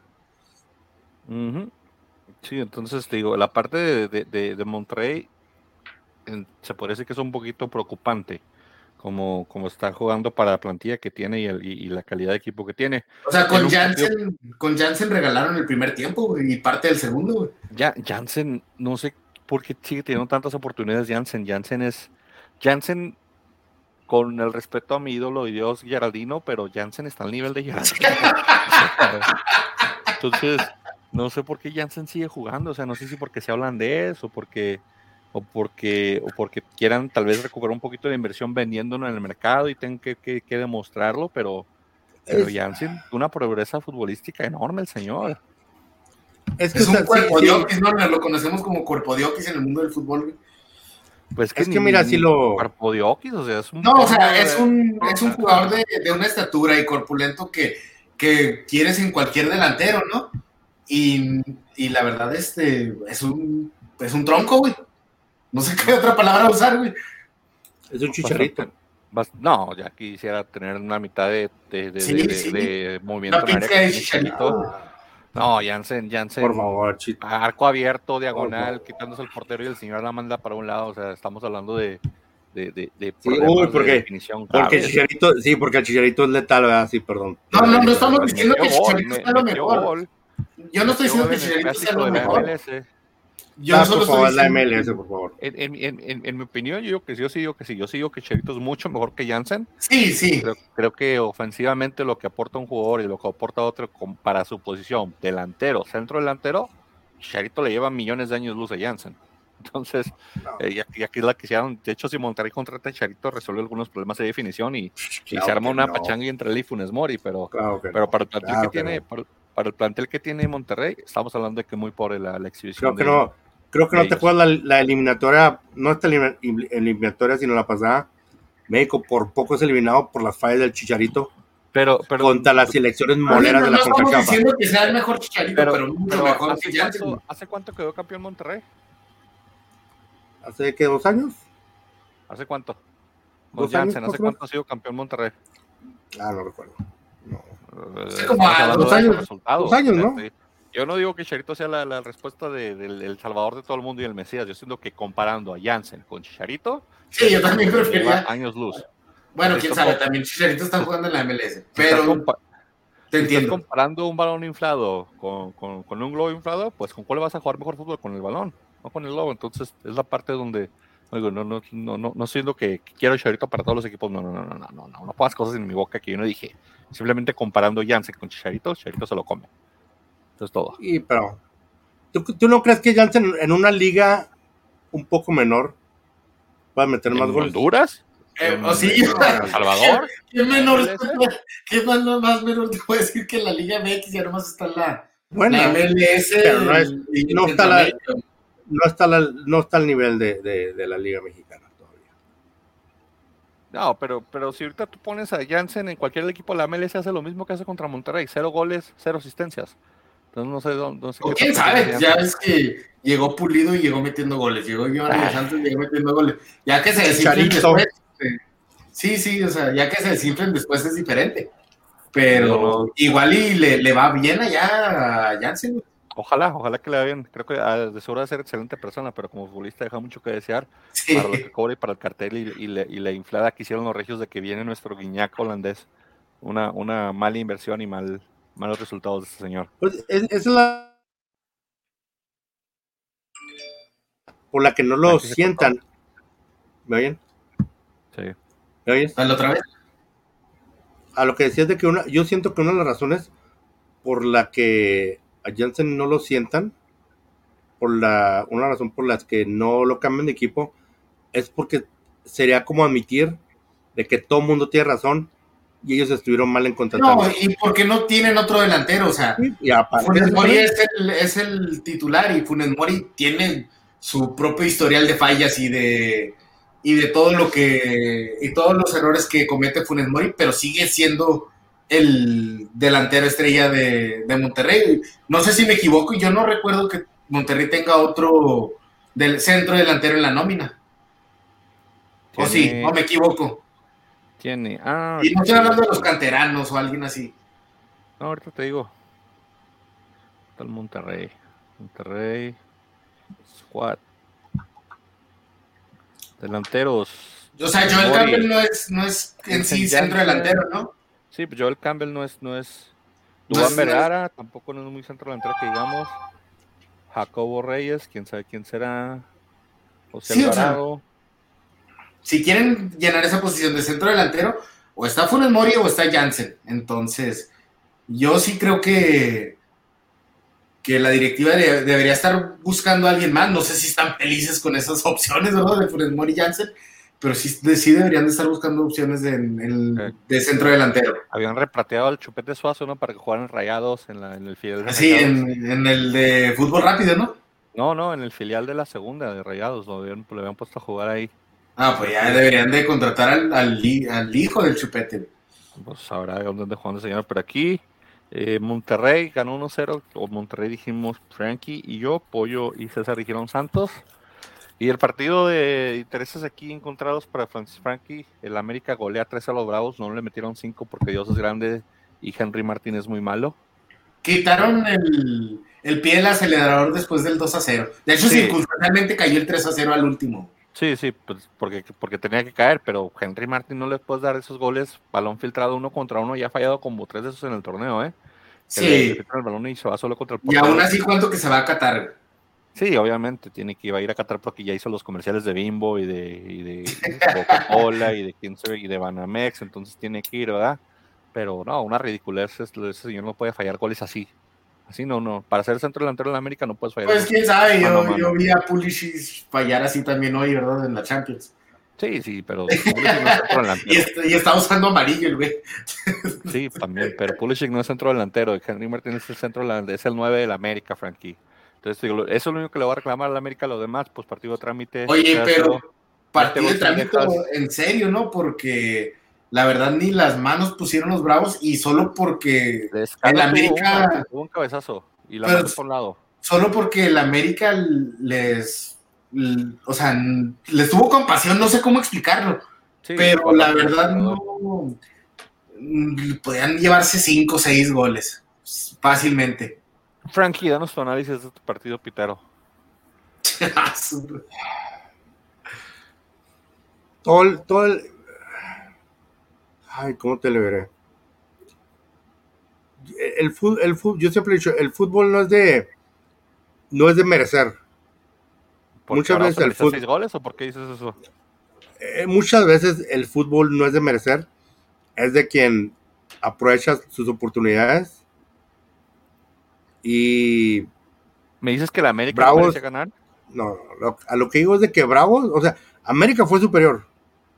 Sí, entonces te digo, la parte de, de, de- de Monterrey se decir que es un poquito preocupante, como, como está jugando para la plantilla que tiene y, el- y- y la calidad de equipo que tiene. O sea, con partido- Jansen, con Jansen regalaron el primer tiempo y parte del segundo. güey. Ya, Jansen, no sé por qué sigue teniendo tantas oportunidades Jansen. Jansen es, Jansen, con el respeto a mi ídolo y Dios Geraldino, pero Jansen está al nivel de Geraldino. [LAUGHS] Entonces, no sé por qué Jansen sigue jugando, o sea, no sé si porque se hablan de eso, porque o porque o porque quieran tal vez recuperar un poquito de inversión vendiéndolo en el mercado y tengan que, que- que demostrarlo, pero, pero Es- Jansen, una progresa futbolística enorme el señor. Es que, Es o sea, un cuerpo sí, oquis, ¿no? Lo conocemos como cuerpo de oquis en el mundo del fútbol. güey. Pues Es que mira, si lo- Cuerpo de Oquis, o sea, es un. No, o sea, es de- un, es un jugador de, de una estatura y corpulento que, que quieres en cualquier delantero, ¿no? Y, y la verdad, este, es un, es un tronco, güey. No sé qué otra palabra usar, güey. es un chicharito. bast- No, ya quisiera tener una mitad de, de, de, Sí, de- sí. de movimiento en chicharito. No, Jansen, Jansen. Por favor, Chito. Arco abierto, diagonal, quitándose el portero y el señor la manda para un lado. O sea, estamos hablando de. de, de, de sí, uy, porque, definición porque el chicharito, sí, porque el chicharito es letal, ¿verdad? Sí, perdón. No, no, no estamos diciendo que el chicharito está lo mejor. Yo no estoy diciendo que el chicharito sea lo mejor. Yo ah, por favor, la MLS, por favor. En, en, en, en, mi opinión, yo digo que sí, yo sí digo que sí. Yo sí digo que Chicharito es mucho mejor que Jansen. Sí, sí. Creo, creo, que ofensivamente lo que aporta un jugador y lo que aporta otro para su posición, delantero, centro delantero, Chicharito le lleva millones de años luz a Jansen. Entonces, no. eh, y, aquí la quisieron. De hecho, si Monterrey contrata a Chicharito, resuelve algunos problemas de definición y, claro y se arma una no. pachanga entre él y Funes Mori. Pero, claro pero no. para el plantel claro que, que tiene. Para, para, el plantel que tiene Monterrey, estamos hablando de que muy pobre la, la exhibición. Creo que no Creo que no te juegas la, la, eliminatoria, no esta eliminatoria, sino la pasada. México por poco es eliminado por las fallas del Chicharito. Pero, pero contra las selecciones moleras no, de la No estamos diciendo que sea el mejor Chicharito, pero, pero mucho pero mejor ¿hace que cuánto, ¿Hace cuánto quedó campeón Monterrey? ¿Hace qué, dos años? ¿Hace cuánto? Con Jansen, ¿hace cuánto ha sido campeón Monterrey? Ah, no recuerdo. No. Hace como a dos años. Dos años, ¿no? Sí. Yo no digo que Chicharito sea la, la respuesta de, del el salvador de todo el mundo y el Mesías. Yo siento que comparando a Jansen con Chicharito, sí, yo también prefería años luz. Bueno, quién sabe, también Chicharito está jugando en la MLS, pero te entiendo. Estás comparando un balón inflado con, con, con, un globo inflado, pues ¿con cuál vas a jugar mejor fútbol? Con el balón, no con el globo. Entonces es la parte donde Oigo, no, no, no, no, no siento que quiero Chicharito para todos los equipos. No, no, no, no, no, no, no, no pongas cosas en mi boca que yo no dije. Simplemente comparando Jansen con Chicharito, Chicharito se lo come. Eso es todo. Y, pero, ¿tú, ¿tú, no crees que Jansen en una liga un poco menor va a meter más ¿En goles? Honduras? Eh, ¿O sí? [LAUGHS] ¿Salvador? ¿Qué, menor, ¿Qué más, más menor te puedo decir que la Liga MX ya nomás está la, bueno, la MLS? Pero no, es, no, está la, no, está la, no está al nivel de, de, de la Liga Mexicana. No, pero, pero si ahorita tú pones a Jansen en cualquier equipo, la MLS hace lo mismo que hace contra Monterrey, cero goles, cero asistencias. Entonces no sé dónde. No sé ¿O quién sabe? Ya es que llegó Pulido y llegó metiendo goles. Llegó Iván ah. Santos y llegó metiendo goles. Ya que se desinflen después. Sí, sí, o sea, ya que se desinflen después es diferente. Pero no, igual y le, le, va bien allá a Jansen. Ojalá, ojalá que le vaya bien. Creo que de seguro de ser excelente persona, pero como futbolista deja mucho que desear sí. para lo que cobra y para el cartel y, y, le, y, la inflada que hicieron los regios de que viene nuestro guiñaco holandés. Una, una mala inversión y mal, malos resultados de este señor. Pues es, es la por la que no lo sientan. ¿Me oyen? Sí. ¿Me oyen? ¿A la otra vez? A lo que decías de que una, yo siento que una de las razones por la que a Jansen no lo sientan, por la, una razón por las que no lo cambian de equipo, es porque sería como admitir de que todo mundo tiene razón y ellos estuvieron mal en contratar. No, y porque no tienen otro delantero, o sea, y aparte, Funes Mori es el, es el titular y Funes Mori tiene su propio historial de fallas y de y de todo lo que y todos los errores que comete Funes Mori, pero sigue siendo el delantero estrella de, de Monterrey. No sé si me equivoco, yo no recuerdo que Monterrey tenga otro del centro delantero en la nómina. ¿O sí? ¿O me equivoco? Tiene. Ah, y no estoy hablando de los canteranos o alguien así. No, ahorita te digo. Está el Monterrey. Monterrey. Squad. Delanteros. O sea, Joel Campbell no es, no es en sí centro delantero, ¿no? Sí, pues Joel Campbell no es, no es. Dubán Vergara, tampoco no es muy centro delantero que digamos. Jacobo Reyes, quién sabe quién será. José Sí, o Alvarado. sea, si quieren llenar esa posición de centro delantero, o está Funes Mori o está Jansen. Entonces, yo sí creo que, que la directiva de- debería estar buscando a alguien más. No sé si están felices con esas [LAUGHS] opciones, ¿no? De Funes Mori y Jansen, pero sí, de- sí deberían de estar buscando opciones de, el- de centro delantero. Habían replateado al Chupete Suazo, ¿no? Para que jugaran rayados en, la, en el filial de Así, Rayados. en, en el de fútbol rápido, ¿no? No, no, en el filial de la segunda de Rayados. Lo habían, lo habían puesto a jugar ahí. Ah, pues ya deberían de contratar al, al hi- al hijo del chupete. Pues habrá dónde jugando el señor. Pero aquí, eh, Monterrey ganó 1-0. O Monterrey dijimos Frankie y yo, Pollo y César dijeron Santos. Y el partido de intereses aquí encontrados para Francis Frankie, el América golea 3 a los Bravos, no le metieron 5 porque Dios es grande y Henry Martín es muy malo. quitaron el, el pie del acelerador después del 2 a 0. De hecho, Sí. circunstancialmente cayó el 3 a 0 al último. Sí, sí, pues porque, porque tenía que caer, pero Henry Martin no le puedes dar esos goles, balón filtrado uno contra uno, ya ha fallado como tres de esos en el torneo, ¿eh? Que le- le Sí. el balón y se va solo contra el Y aún así, ¿cuánto que se va a Qatar? Sí, obviamente, tiene que ir a ir a Qatar porque ya hizo los comerciales de Bimbo y de, y de Coca-Cola y de y de Banamex, entonces tiene que ir, ¿verdad? Pero no, una ridiculez, es- ese señor no puede fallar goles así. Así no, no. Para ser centro delantero de la América no puedes fallar. Pues quién sabe, Mano a yo, mano. yo vi a Pulisic fallar así también hoy, ¿verdad? En la Champions. Sí, sí, pero [LAUGHS] Pulisic no es centro Y, delantero. está, y está usando amarillo el güey. Sí, también, pero Pulisic no es centro delantero. Henry Martin es el centro delantero, es el 9 de la América, Frankie. Entonces, digo, eso es lo único que le voy a reclamar a la América. Lo demás, pues partido de trámite. Oye, pero partido de trámite en serio, ¿no? Porque la verdad ni las manos pusieron los bravos y solo porque el América- tuvo un cabezazo y la Pero- por un lado. solo porque el América les o sea, les tuvo compasión, no sé cómo explicarlo, Sí, pero la verdad no podían llevarse cinco o seis goles fácilmente. Frankie, danos tu análisis de este partido, Pitero. [LAUGHS] Todo el, todo el- Ay, ¿cómo te lo veré? El fútbol, el fútbol, yo siempre he dicho, el fútbol no es de, no es de merecer. ¿Porque Muchas veces el fútbol- seis goles o por qué dices eso? Eh, muchas veces el fútbol no es de merecer, es de quien aprovecha sus oportunidades y ¿Me dices que la América Bravos. no merecía ganar? no, lo- a lo que digo es de que Bravos, o sea, América fue superior.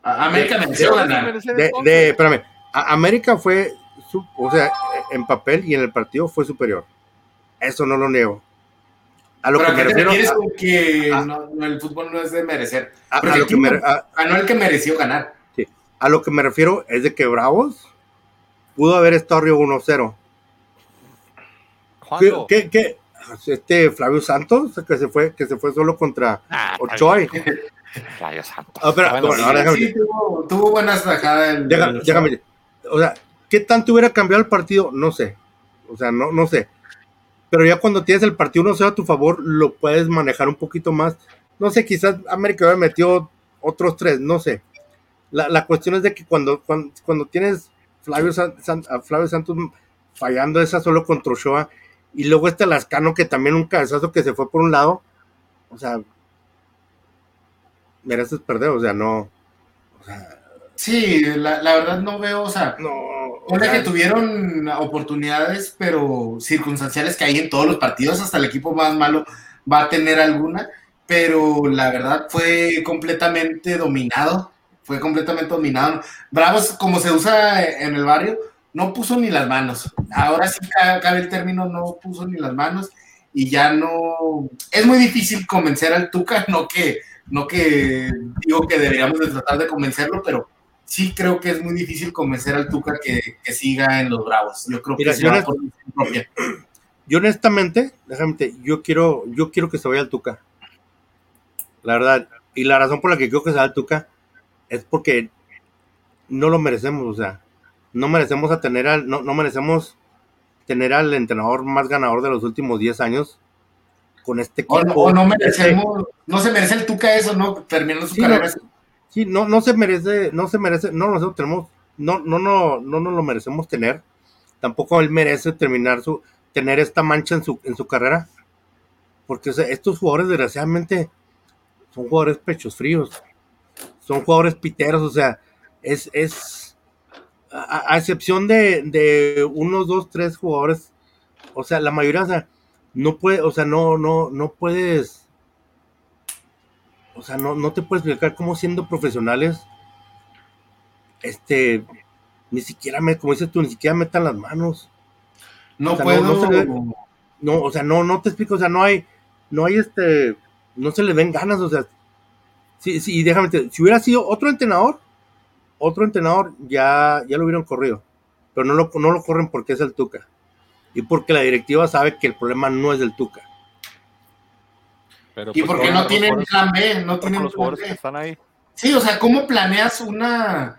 A- América mereció Sí, ganar. De, entonces. de- espérame, a- América fue, su- o sea, en papel y en el partido fue superior. Eso no lo niego. A lo Pero que ¿a me refiero, que a- no- no, el fútbol no es de merecer? a, a lo que me, a- Ganó el que mereció ganar. a lo que me refiero es de que Bravos pudo haber estado arriba 1-0. ¿Qué, ¿Cuándo? qué, qué? Este Flavio Santos, que se fue, que se fue solo contra Ah, Ochoa. Flavio Santos. Ah, espera, Bueno, ahora déjame- Sí, tuvo, tuvo buenas tajadas. el- Déjame, el- déjame- o sea, ¿qué tanto hubiera cambiado el partido? No sé. O sea, no, no sé. Pero ya cuando tienes el partido 1-0 a tu favor, lo puedes manejar un poquito más. No sé, quizás América hubiera metido otros tres, no sé. La, la cuestión es de que cuando, cuando, cuando tienes Flavio, San- San- a Flavio Santos fallando esa solo contra Ochoa, y luego este Lascano que también un cabezazo que se fue por un lado, o sea, mereces perder, o sea, no. O sea, Sí, la, la verdad no veo, o sea, no. o sea, que tuvieron oportunidades, pero circunstanciales que hay en todos los partidos, hasta el equipo más malo va a tener alguna, pero la verdad fue completamente dominado, fue completamente dominado. Bravos, como se usa en el barrio, no puso ni las manos. Ahora sí ca- cabe el término, no puso ni las manos y ya no... Es muy difícil convencer al Tuca, [LAUGHS] no que, no que digo que deberíamos de tratar de convencerlo, pero sí creo que es muy difícil convencer al Tuca que, que siga en los Bravos. Yo creo Mira, que se va por propia. Yo honestamente, déjame te- yo quiero, yo quiero que se vaya al Tuca. La verdad. Y la razón por la que quiero que se vaya al Tuca es porque no lo merecemos, o sea, no merecemos a tener al, no, no merecemos tener al entrenador más ganador de los últimos 10 años con este equipo. O, no- o no Este- merecemos, no se merece el Tuca eso, ¿no? Terminando su Sí, carrera. Sí, no, no se merece, no se merece, no nosotros tenemos, no, no, no, no nos lo merecemos tener. Tampoco él merece terminar su, tener esta mancha en su, en su carrera. Porque o sea, estos jugadores, desgraciadamente, son jugadores pechos fríos. Son jugadores piteros, o sea, es, es a, a excepción de, de unos, dos, tres jugadores, o sea, la mayoría, o sea, no puede, o sea, no, no, no puedes o sea, no, no te puedes explicar cómo siendo profesionales, este, ni siquiera, me, como dices tú, ni siquiera metan las manos. No O sea, no- puedo. no se ve- No, o sea, no, no te explico, o sea, no hay, no hay este, no se le ven ganas, o sea, sí, sí, y déjame, te- si hubiera sido otro entrenador, otro entrenador, ya, ya lo hubieran corrido, pero no lo, no lo corren porque es el Tuca, y porque la directiva sabe que el problema no es del Tuca. Pero, y pues, porque no tienen plan B, no tienen los plan que B. están ahí. Sí, o sea, ¿cómo planeas una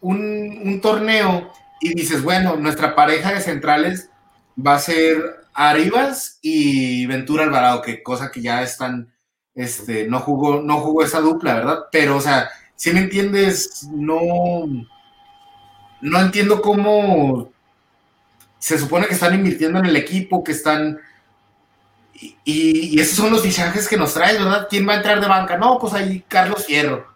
un, un torneo y dices, bueno, nuestra pareja de centrales va a ser Arribas y Ventura Alvarado, que cosa que ya están, este, no jugó, no jugó esa dupla, ¿verdad? Pero, o sea, si me entiendes, no, no entiendo cómo se supone que están invirtiendo en el equipo, que están y, esos son los fichajes que nos trae, ¿verdad? ¿Quién va a entrar de banca? No, pues ahí Carlos Fierro.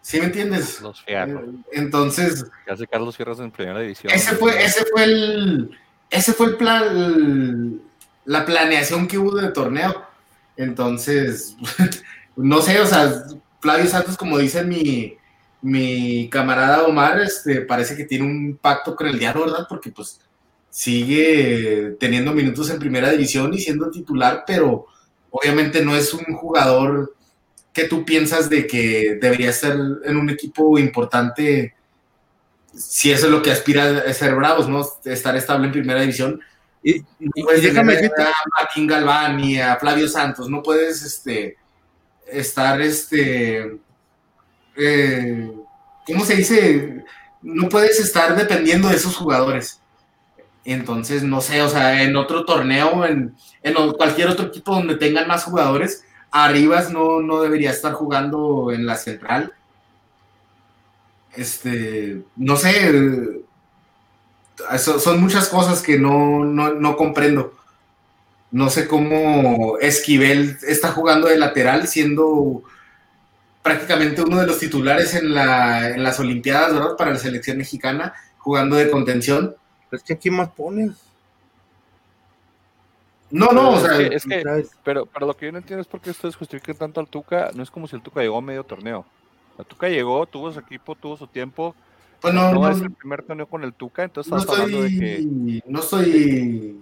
¿Sí me entiendes? Carlos Fierro. Entonces. ¿Qué hace Carlos Fierro en primera división? Ese fue, ese fue el. Ese fue el plan. La planeación que hubo de torneo. Entonces, [LAUGHS] no sé, o sea, Flavio Santos, como dice mi, mi camarada Omar, este, parece que tiene un pacto con el diablo, ¿verdad? Porque pues sigue teniendo minutos en primera división y siendo titular, pero obviamente no es un jugador que tú piensas de que debería estar en un equipo importante si eso es lo que aspira a ser Bravos, ¿no? Estar estable en primera división. Y, déjame a Martín Galván y a Flavio Santos, no puedes este, estar, este, eh, ¿cómo se dice? No puedes estar dependiendo de esos jugadores. Entonces, no sé, o sea, en otro torneo, en, cualquier otro equipo donde tengan más jugadores, Arribas no, no debería estar jugando en la central. Este, no sé, son muchas cosas que no, no, comprendo. No sé cómo Esquivel está jugando de lateral siendo prácticamente uno de los titulares en, la, en las Olimpiadas. Para la selección mexicana, jugando de contención es que aquí más pones. No, no, o sea, es que, pero, pero lo que yo no entiendo es por qué ustedes justifican tanto al Tuca. No es como si el Tuca llegó a medio torneo. El Tuca llegó, tuvo su equipo, tuvo su tiempo. Pues no, no, es el primer torneo con el Tuca, entonces no estoy, hablando de que. No estoy.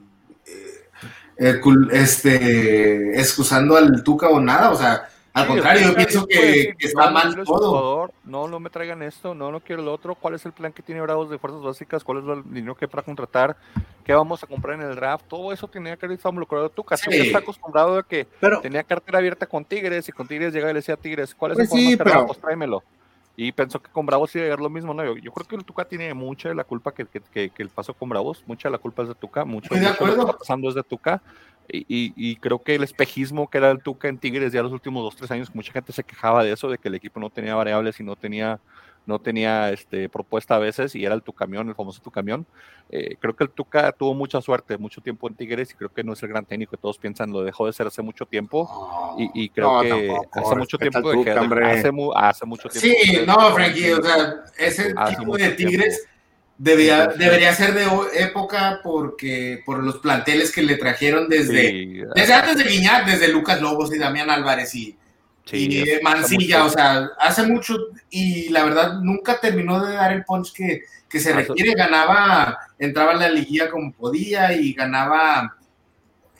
Eh, este, excusando al Tuca o nada, o sea, al contrario, yo pienso que, está mal todo. no, no me traigan esto, no, no quiero el otro. ¿Cuál es el plan que tiene Bravos de fuerzas básicas? ¿Cuál es el dinero que para contratar? ¿Qué vamos a comprar en el draft? Todo eso tenía que haber estado involucrado tú. Casi está acostumbrado a que tenía cartera abierta con Tigres y con Tigres llegaba y le decía a Tigres, ¿cuál es el pues sí, pero... Pues tráemelo. Y pensó que con Bravos iba a llegar lo mismo. No, yo, creo que el Tuca tiene mucha de la culpa que, que, que, el paso con Bravos. Mucha de la culpa es de Tuca. Mucho, de lo que está pasando es de Tuca. Y, creo que el espejismo que era el Tuca en Tigres ya los últimos dos, tres años, mucha gente se quejaba de eso, de que el equipo no tenía variables y no tenía, no tenía este, propuesta a veces, y era el tu camión, el famoso tu camión. Eh, creo que el Tuca tuvo mucha suerte, mucho tiempo en Tigres, y creo que no es el gran técnico que todos piensan, lo dejó de ser hace mucho tiempo, y, creo que hace mucho tiempo de hace, hace, mucho tiempo. Sí, no, Frankie, o sea, ese tipo de Tigres Debía, debería ser de época porque por los planteles que le trajeron desde, desde antes de Guiñar, desde Lucas Lobos y Damián Álvarez y, Mancilla, o sea, hace mucho y la verdad nunca terminó de dar el punch que, se requiere, ganaba, entraba en la liguilla como podía y ganaba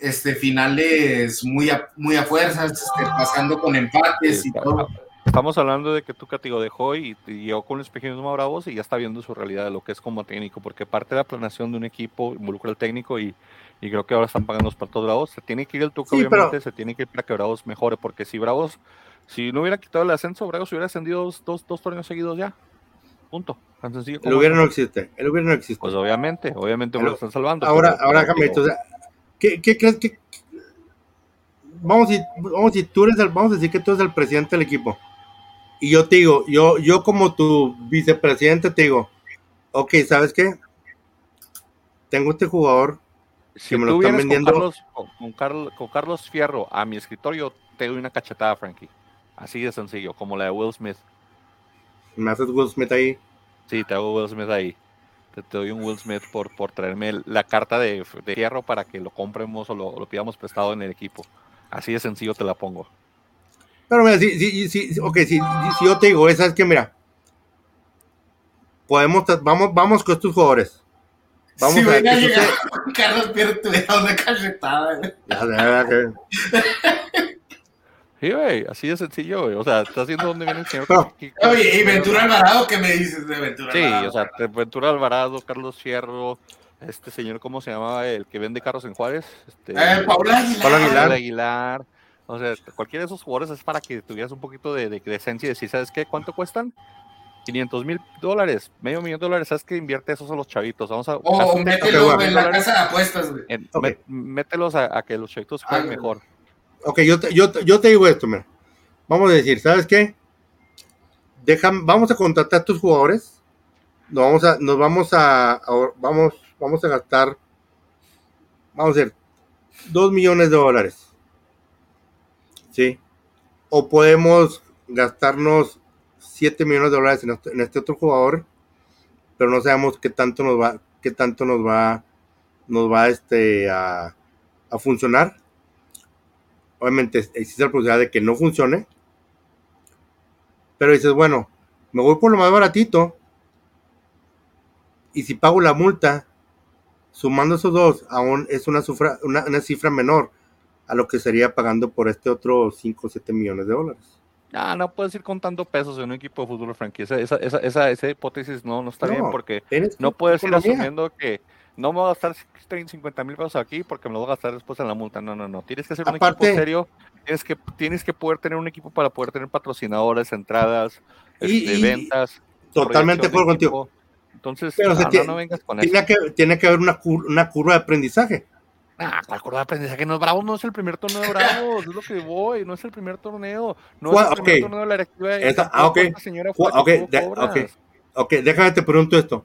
este finales muy a, muy a fuerzas, este, pasando con empates y todo. Estamos hablando de que Tuca te dejó y, llegó con los pequeños más bravos y ya está viendo su realidad de lo que es como técnico, porque parte de la planeación de un equipo involucra al técnico y, creo que ahora están pagando los platos bravos. Se tiene que ir el Tuca, obviamente, se tiene que ir para que Bravos mejore, porque si Bravos, si no hubiera quitado el ascenso, Bravos hubiera ascendido dos, dos, torneos seguidos ya. Punto. Tan sencillo. El hubiera no existe. El hubiera no existe. Pues obviamente, obviamente lo están salvando. Ahora, ahora déjame, ¿qué, ¿qué, crees que vamos, a, vamos, si tú eres el, vamos a decir que tú eres el presidente del equipo? Y yo te digo, yo, yo como tu vicepresidente te digo, ok, ¿sabes qué? Tengo este jugador si me lo están vendiendo. Con Carlos, con, Carlos, Fierro a mi escritorio, te doy una cachetada, Frankie. Así de sencillo, como la de Will Smith. ¿Me haces Will Smith ahí? Sí, te hago Will Smith ahí. Te, doy un Will Smith por, por traerme la carta de, Fierro para que lo compremos o lo, lo pidamos prestado en el equipo. Así de sencillo te la pongo. Pero mira, si, si, si, okay, si, si yo te digo, esa es que mira, podemos, vamos, vamos con estos jugadores. Vamos si a ver. Carlos Pierre te da una cachetada. Sí, güey, así de sencillo, güey. O sea, estás viendo dónde viene el señor. Oye, ¿y Ventura Alvarado qué me dices de Ventura Alvarado? Sí, o sea, Ventura Alvarado, Carlos Fierro, este señor, ¿cómo se llamaba? El que vende carros en Juárez. Este, eh, Pablo Aguilar. Aguilar. Aguilar. O sea, cualquiera de esos jugadores es para que tuvieras un poquito de, de, y decir, ¿sabes qué? ¿Cuánto cuestan? 500 mil dólares, medio millón de dólares, ¿sabes que Invierte esos a los chavitos. Vamos a. O hazte- mételo bueno. en la casa de apuestas, güey. en- mételos a, a que los chavitos jueguen Ah, mejor. Ok, yo te, yo, te- yo te digo esto, mira. Vamos a decir, ¿sabes qué? Dejan, vamos a contratar a tus jugadores. Nos vamos a, nos vamos a, a- vamos, vamos a gastar, vamos a decir, dos millones de dólares. ¿Sí? O podemos gastarnos 7 millones de dólares en este, en este otro jugador, pero no sabemos qué tanto nos va, qué tanto nos va, nos va este, a, funcionar obviamente existe la posibilidad de que no funcione. Pero dices, bueno, me voy por lo más baratito. Y si pago la multa, sumando esos dos, aún es una, sufra- una cifra menor a lo que sería pagando por este otro 5 o 7 millones de dólares. Ah, no puedes ir contando pesos en un equipo de fútbol franquicia. Esa, esa, esa, esa hipótesis no, no está bien porque no puedes ir asumiendo que no me voy a gastar 30, 50 mil pesos aquí porque me lo voy a gastar después en la multa. No, no, no. Tienes que hacer un Aparte- equipo serio. Tienes que, tienes que poder tener un equipo para poder tener patrocinadores, entradas, Y- este, ventas. Totalmente de acuerdo contigo. Entonces, Pero no, se no, tiene- no vengas con eso. Que, tiene que haber una, cur- una curva de aprendizaje. Ah, ¿cuál curva de aprendizaje? No, Bravos no es el primer torneo de Bravos, [LAUGHS] es lo que voy, no es el primer torneo, no es el primer torneo de la directiva. y Esa- ah, ok. esta señora fue la ¿Cuál? que Ok, tuvo de- cobras. ok. Déjame te pregunto esto.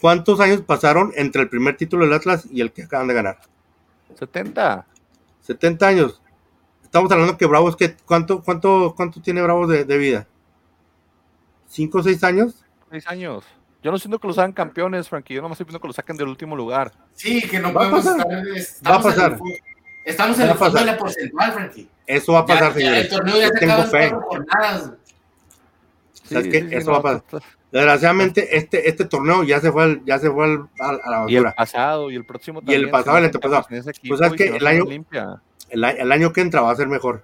¿Cuántos años pasaron entre el primer título del Atlas y el que acaban de ganar? 70. 70 años. Estamos hablando que Bravos, que ¿cuánto, cuánto, cuánto tiene Bravos de, de vida? ¿Cinco o seis años? Seis años. Yo no siento que los hagan campeones, Frankie. Yo nomás estoy pidiendo que los saquen del último lugar. Sí, que no Va a podemos pasar. estar. Va a pasar. en el, fu- estamos en Va a el fondo de pasar. la porcentual, Frankie. Eso va a Ya- pasar, ya señores. el torneo ya Yo se tengo fe. jornadas. ¿Sabes qué? Eso no, va a pasar. Desgraciadamente, este, este torneo ya se fue, al- ya se fue al- a, a la Y el basura. pasado y el próximo Y el también, pasado, el antepasado. Pues, ¿sabes no El año-. El, a- el año que entra va a ser mejor.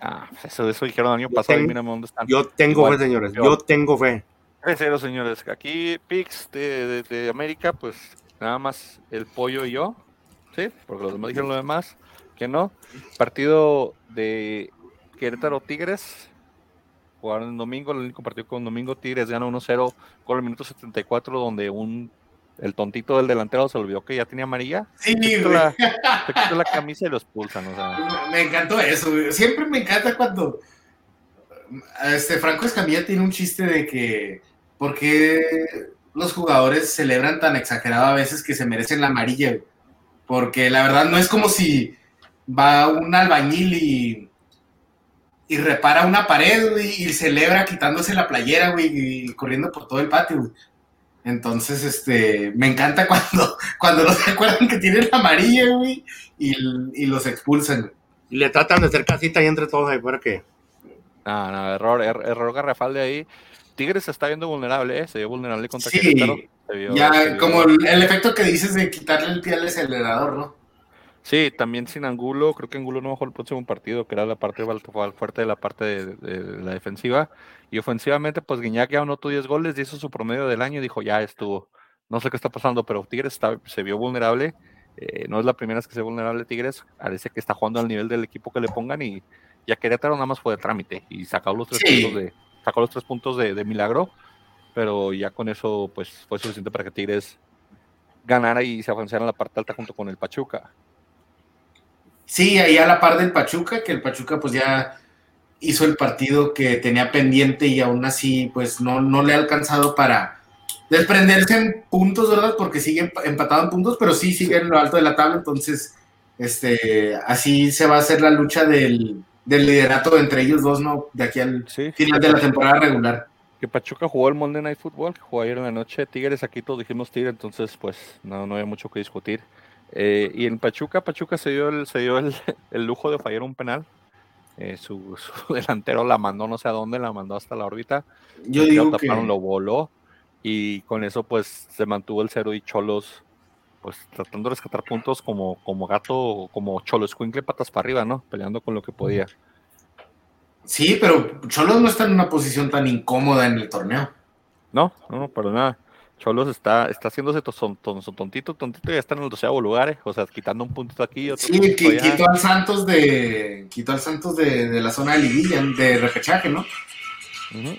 Ah, pues eso, eso dijeron el año Yo pasado y mírame dónde están. Yo tengo Igual, fe, señores. peor. Yo tengo fe. 3-0, señores. Aquí, Pix de, de- de América, pues nada más el pollo y yo. Sí, porque los demás dijeron lo demás. Que no. Partido de Querétaro Tigres. Jugaron el domingo, el único partido con domingo. Tigres gana 1-0 con el minuto 74, donde un el tontito del delantero se olvidó que ya tenía amarilla. Sí, quitó güey. la, se quitó la camisa y lo expulsan. O sea, [LAUGHS] Me encantó eso. Siempre me encanta cuando este Franco Escamilla tiene un chiste de que por qué los jugadores celebran tan exagerado a veces que se merecen la amarilla, güey? Porque la verdad no es como si va un albañil y, y repara una pared, güey, y celebra quitándose la playera, güey, y corriendo por todo el patio, güey. Entonces, este, me encanta [LAUGHS] cuando, cuando no se acuerdan que tienen la amarilla, güey, y, y los expulsan. Y le tratan de hacer casita ahí entre todos ahí para que. no, no, error, er- error garrafal de ahí. Tigres se está viendo vulnerable, ¿eh? se vio vulnerable contra Sí, Querétaro. Se vio- se Ya, vio- como el, el efecto que dices de quitarle el pie al acelerador, ¿no? Sí, también sin Angulo, creo que Angulo no bajó el próximo partido, que era la parte fuerte de la parte de, de la defensiva. Y ofensivamente, pues Guiñac ya anotó 10 goles, hizo su promedio del año y dijo, ya estuvo. No sé qué está pasando, pero Tigres está- se vio vulnerable. eh, no es la primera vez que se ve vulnerable Tigres. Parece que está jugando al nivel del equipo que le pongan y ya Querétaro nada más fue de trámite y sacó los tres Sí. puntos de sacó los tres puntos de, de milagro, pero ya con eso pues fue suficiente para que Tigres ganara y se avanzara en la parte alta junto con el Pachuca. Sí, ahí a la par del Pachuca, que el Pachuca pues ya hizo el partido que tenía pendiente y aún así pues no, no le ha alcanzado para desprenderse en puntos, ¿verdad? Porque sigue emp- empatado en puntos, pero sí sigue en lo alto de la tabla, entonces este, así se va a hacer la lucha del, del liderato entre ellos dos, ¿no? De aquí al Sí, final de la temporada regular. que Pachuca jugó el Monday Night Football, que jugó ayer en la noche. Tigres, aquí todos dijimos Tigres, entonces pues no, no había mucho que discutir. Eh, y en Pachuca, Pachuca se dio el, se dio el, [LAUGHS] el lujo de fallar un penal. Eh, su, [LAUGHS] su delantero la mandó no sé a dónde, la mandó hasta la órbita. Yo que digo que taparon, lo voló. Y con eso pues se mantuvo el cero y Cholos pues tratando de rescatar puntos como, como gato, como Cholos Escuincle patas para arriba, ¿no? Peleando con lo que podía. sí, pero Cholos no está en una posición tan incómoda en el torneo. No, no, no, para nada. Cholos está, está haciéndose son- ton- son tontito, tontito, y ya está en el doceavo lugar, eh, o sea, quitando un puntito aquí, otro Sí, allá. quitó al Santos de quitó al Santos de, de la zona de liguilla, de repechaje, ¿no? Ujú.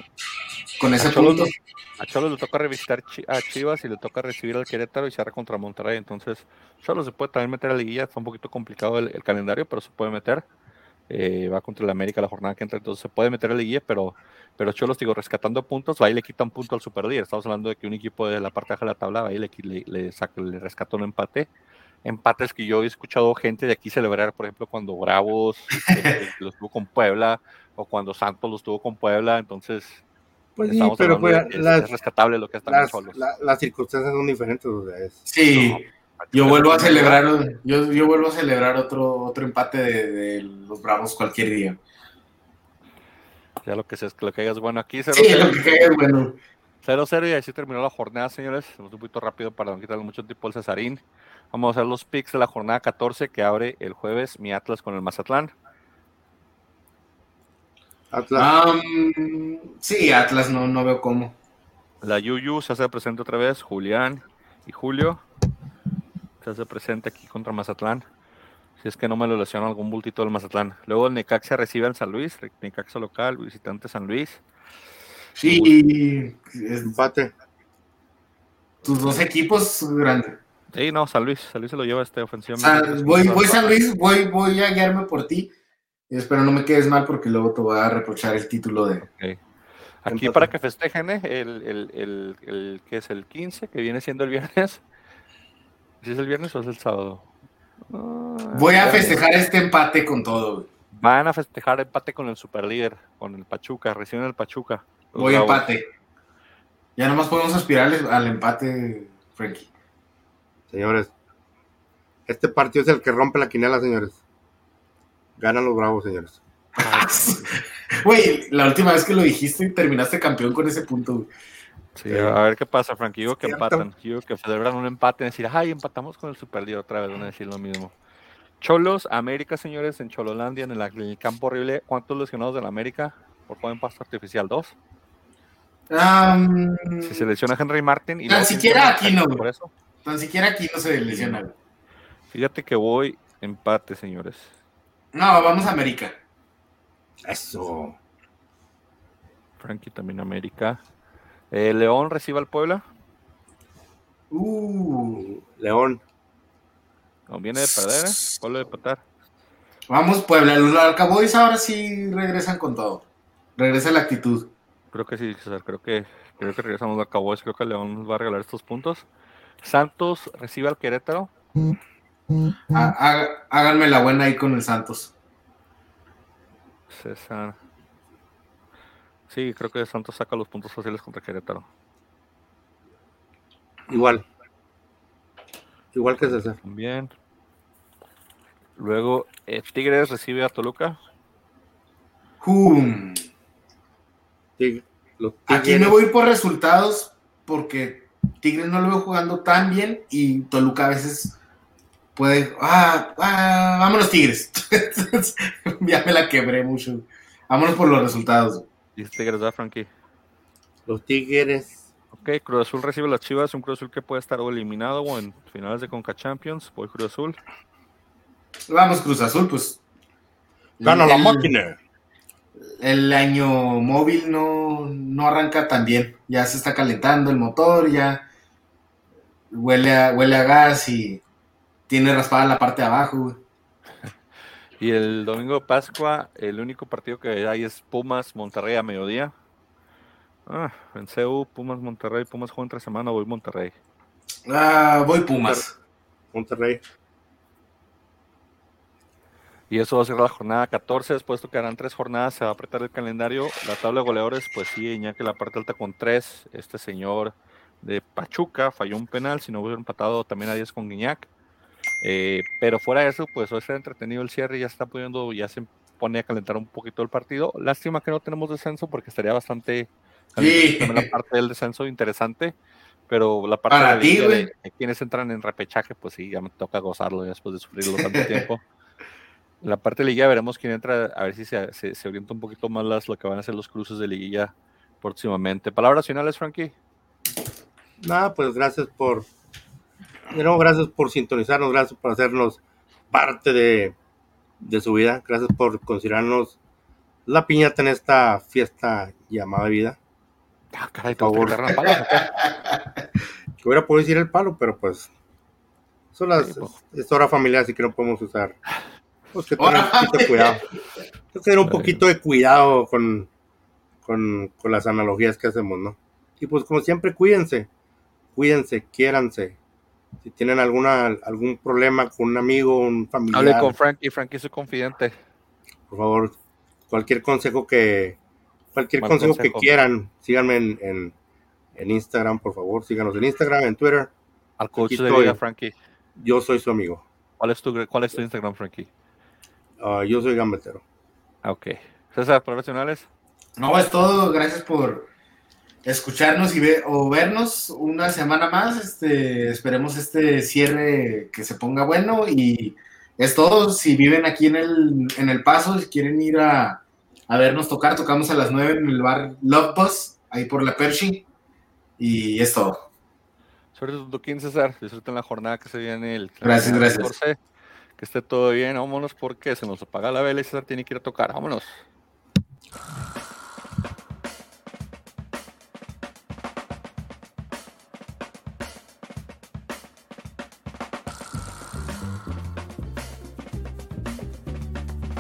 Con ese A Cholos, punto. a Cholos le toca revisitar a Chivas y le toca recibir al Querétaro y cierra contra Monterrey. Entonces, Cholos se puede también meter a la liguilla. Está un poquito complicado el, el calendario, pero se puede meter. Eh, va contra el América la jornada que entra, entonces se puede meter a la liguilla, pero, pero Cholos, digo, rescatando puntos, va y le quita un punto al superlíder. Estamos hablando de que un equipo de la parte baja de la tabla va y le, le, le saca, le rescata un empate. Empates que yo he escuchado gente de aquí celebrar, por ejemplo, cuando Bravos [LAUGHS] este, los tuvo con Puebla o cuando Santos los tuvo con Puebla, entonces Pues sí, estamos pero hablando de pues, es, las, es rescatable lo que están las, Cholos. la- las circunstancias son diferentes. O sea, es- Sí, yo vuelvo a celebrar, yo, yo vuelvo a celebrar otro, otro empate de, de los Bravos cualquier día. Ya lo que, se, lo que digas, bueno, aquí 0-0 Sí, lo que es bueno. 0-0 y así terminó la jornada, señores. Vamos un poquito rápido para no quitarle mucho tiempo al Cesarín. Vamos a hacer los picks de la jornada 14 que abre el jueves mi Atlas con el Mazatlán. Atlas, sí, Atlas no, no veo cómo. La Yuyu se hace presente otra vez, Julián y Julio. Se hace presente aquí contra Mazatlán. Si es que no me lo lesiona algún bultito del Mazatlán. Luego el Necaxa recibe en San Luis, Necaxa local, visitante San Luis. Sí, es- empate. tus dos equipos grandes. Sí, no, San Luis, San Luis se lo lleva este ofensivo. O sea, voy, voy San Luis, voy, voy a guiarme por ti. Y espero no me quedes mal porque luego te voy a reprochar el título de. Aquí para que festejen ¿eh? el, el, el, el- que es el 15, que viene siendo el viernes. [LAUGHS] ¿Si es el viernes o es el sábado? Ah, Voy a festejar este empate con todo. güey. Van a festejar empate con el superlíder, con el Pachuca, reciben el Pachuca. Voy a empate. Ya nomás podemos aspirar al- al empate, Frankie. Señores, este partido es el que rompe la quinela, señores. Ganan los bravos, señores. [LAUGHS] Güey, la última vez que lo dijiste terminaste campeón con ese punto. güey. Sí, a ver qué pasa, Frank. Yo que Cierto. empatan. Yo que celebran un empate y decir, ay, empatamos con el superlíder otra vez. Van a decir lo mismo. Cholos, América, señores, en Chololandia, en el, en el campo horrible. ¿Cuántos lesionados del América por juego en pasto artificial? ¿Dos? Si se lesiona Henry Martin y Tan siquiera aquí no, por eso. Tan siquiera aquí no se lesiona. Fíjate que voy empate, señores. No, vamos a América. Eso. Frankie también América. Eh, León recibe al Puebla. Uh, León. No, viene de perder, ¿eh? Puebla de empatar. vamos, Puebla. Los Alcaboys ahora sí regresan con todo. Regresa la actitud. Creo que sí, César. Creo que, creo que regresamos a Cowboys. Creo que León nos va a regalar estos puntos. Santos recibe al Querétaro. Há- há- Háganme la buena ahí con el Santos. César. Sí, creo que Santos saca los puntos fáciles contra Querétaro. Igual. Igual que César. También. Luego, eh, Tigres recibe a Toluca. Hum. Tig- los Aquí me voy por resultados porque Tigres no lo veo jugando tan bien y Toluca a veces puede. Ah, ah, vámonos, Tigres. [LAUGHS] ya me la quebré mucho. Vámonos por los resultados. Dice Tigres, ¿verdad, Frankie? Los Tigres. Ok, Cruz Azul recibe a las Chivas. Un Cruz Azul que puede estar o eliminado o en finales de Conca Champions. Voy Cruz Azul. Vamos, Cruz Azul, pues. Gana la máquina. El año móvil no, no arranca tan bien. Ya se está calentando el motor, ya huele a, huele a gas y tiene raspada la parte de abajo. güey. [LAUGHS] Y el domingo de Pascua, el único partido que hay es Pumas Monterrey a mediodía. Ah, en CU, Pumas Monterrey, Pumas juega entre semana, voy Monterrey. Ah, voy Pumas. Monterrey. Y eso va a ser la jornada 14, después tocarán tres jornadas, se va a apretar el calendario. La tabla de goleadores, pues sí, Iñaki la parte alta con tres. Este señor de Pachuca falló un penal, si no hubiera empatado también a 10 con Guiñac. Eh, pero fuera de eso, pues hoy está entretenido el cierre, ya está pudiendo, ya se pone a calentar un poquito el partido. Lástima que no tenemos descenso porque estaría bastante Sí. también la parte del descenso interesante. Pero la parte Para de, ti, de- de quienes entran en repechaje, pues sí, ya me toca gozarlo después de sufrirlo tanto tiempo. [LAUGHS] La parte de liguilla veremos quién entra, a ver si se, se- se orienta un poquito más las, lo que van a ser los cruces de liguilla próximamente. Palabras finales, Frankie. Nada, pues gracias por. De nuevo, gracias por sintonizarnos, gracias por hacernos parte de, de su vida, gracias por considerarnos la piñata en esta fiesta llamada vida. Ah, caray, Por favor. Que [LAUGHS] hubiera podido decir el palo, pero pues. Son las, Sí, pues. es hora familiar, así que no podemos usar. Pues que tener un poquito de cuidado. Hay que tener un poquito de cuidado con, con, con las analogías que hacemos, ¿no? Y pues como siempre, cuídense. Cuídense, quiéranse. Si tienen alguna, algún problema con un amigo, un familiar, Hable con Frankie, Frankie es su confidente. por favor, cualquier consejo que cualquier consejo, consejo. que quieran, síganme en, en, en Instagram, por favor, síganos en Instagram, en Twitter. Al coach Aquí de estoy. vida, Frankie. Yo soy su amigo. ¿Cuál es tu, cuál es tu Instagram, Frankie? Ah, yo soy gambetero. Ah, ok. César, profesionales. No, es todo. Gracias por escucharnos y ver, o vernos una semana más. Este, esperemos este cierre que se ponga bueno y es todo. Si viven aquí en el, en el Paso, si quieren ir a, a vernos tocar, tocamos a las 9 en el bar Love Bus, ahí por la Pershing. Y es todo. Suerte toquín, César. Disfruten la jornada que se viene el Gracias, gracias. 14. Que esté todo bien. Vámonos porque se nos apaga la vela y César tiene que ir a tocar. Vámonos.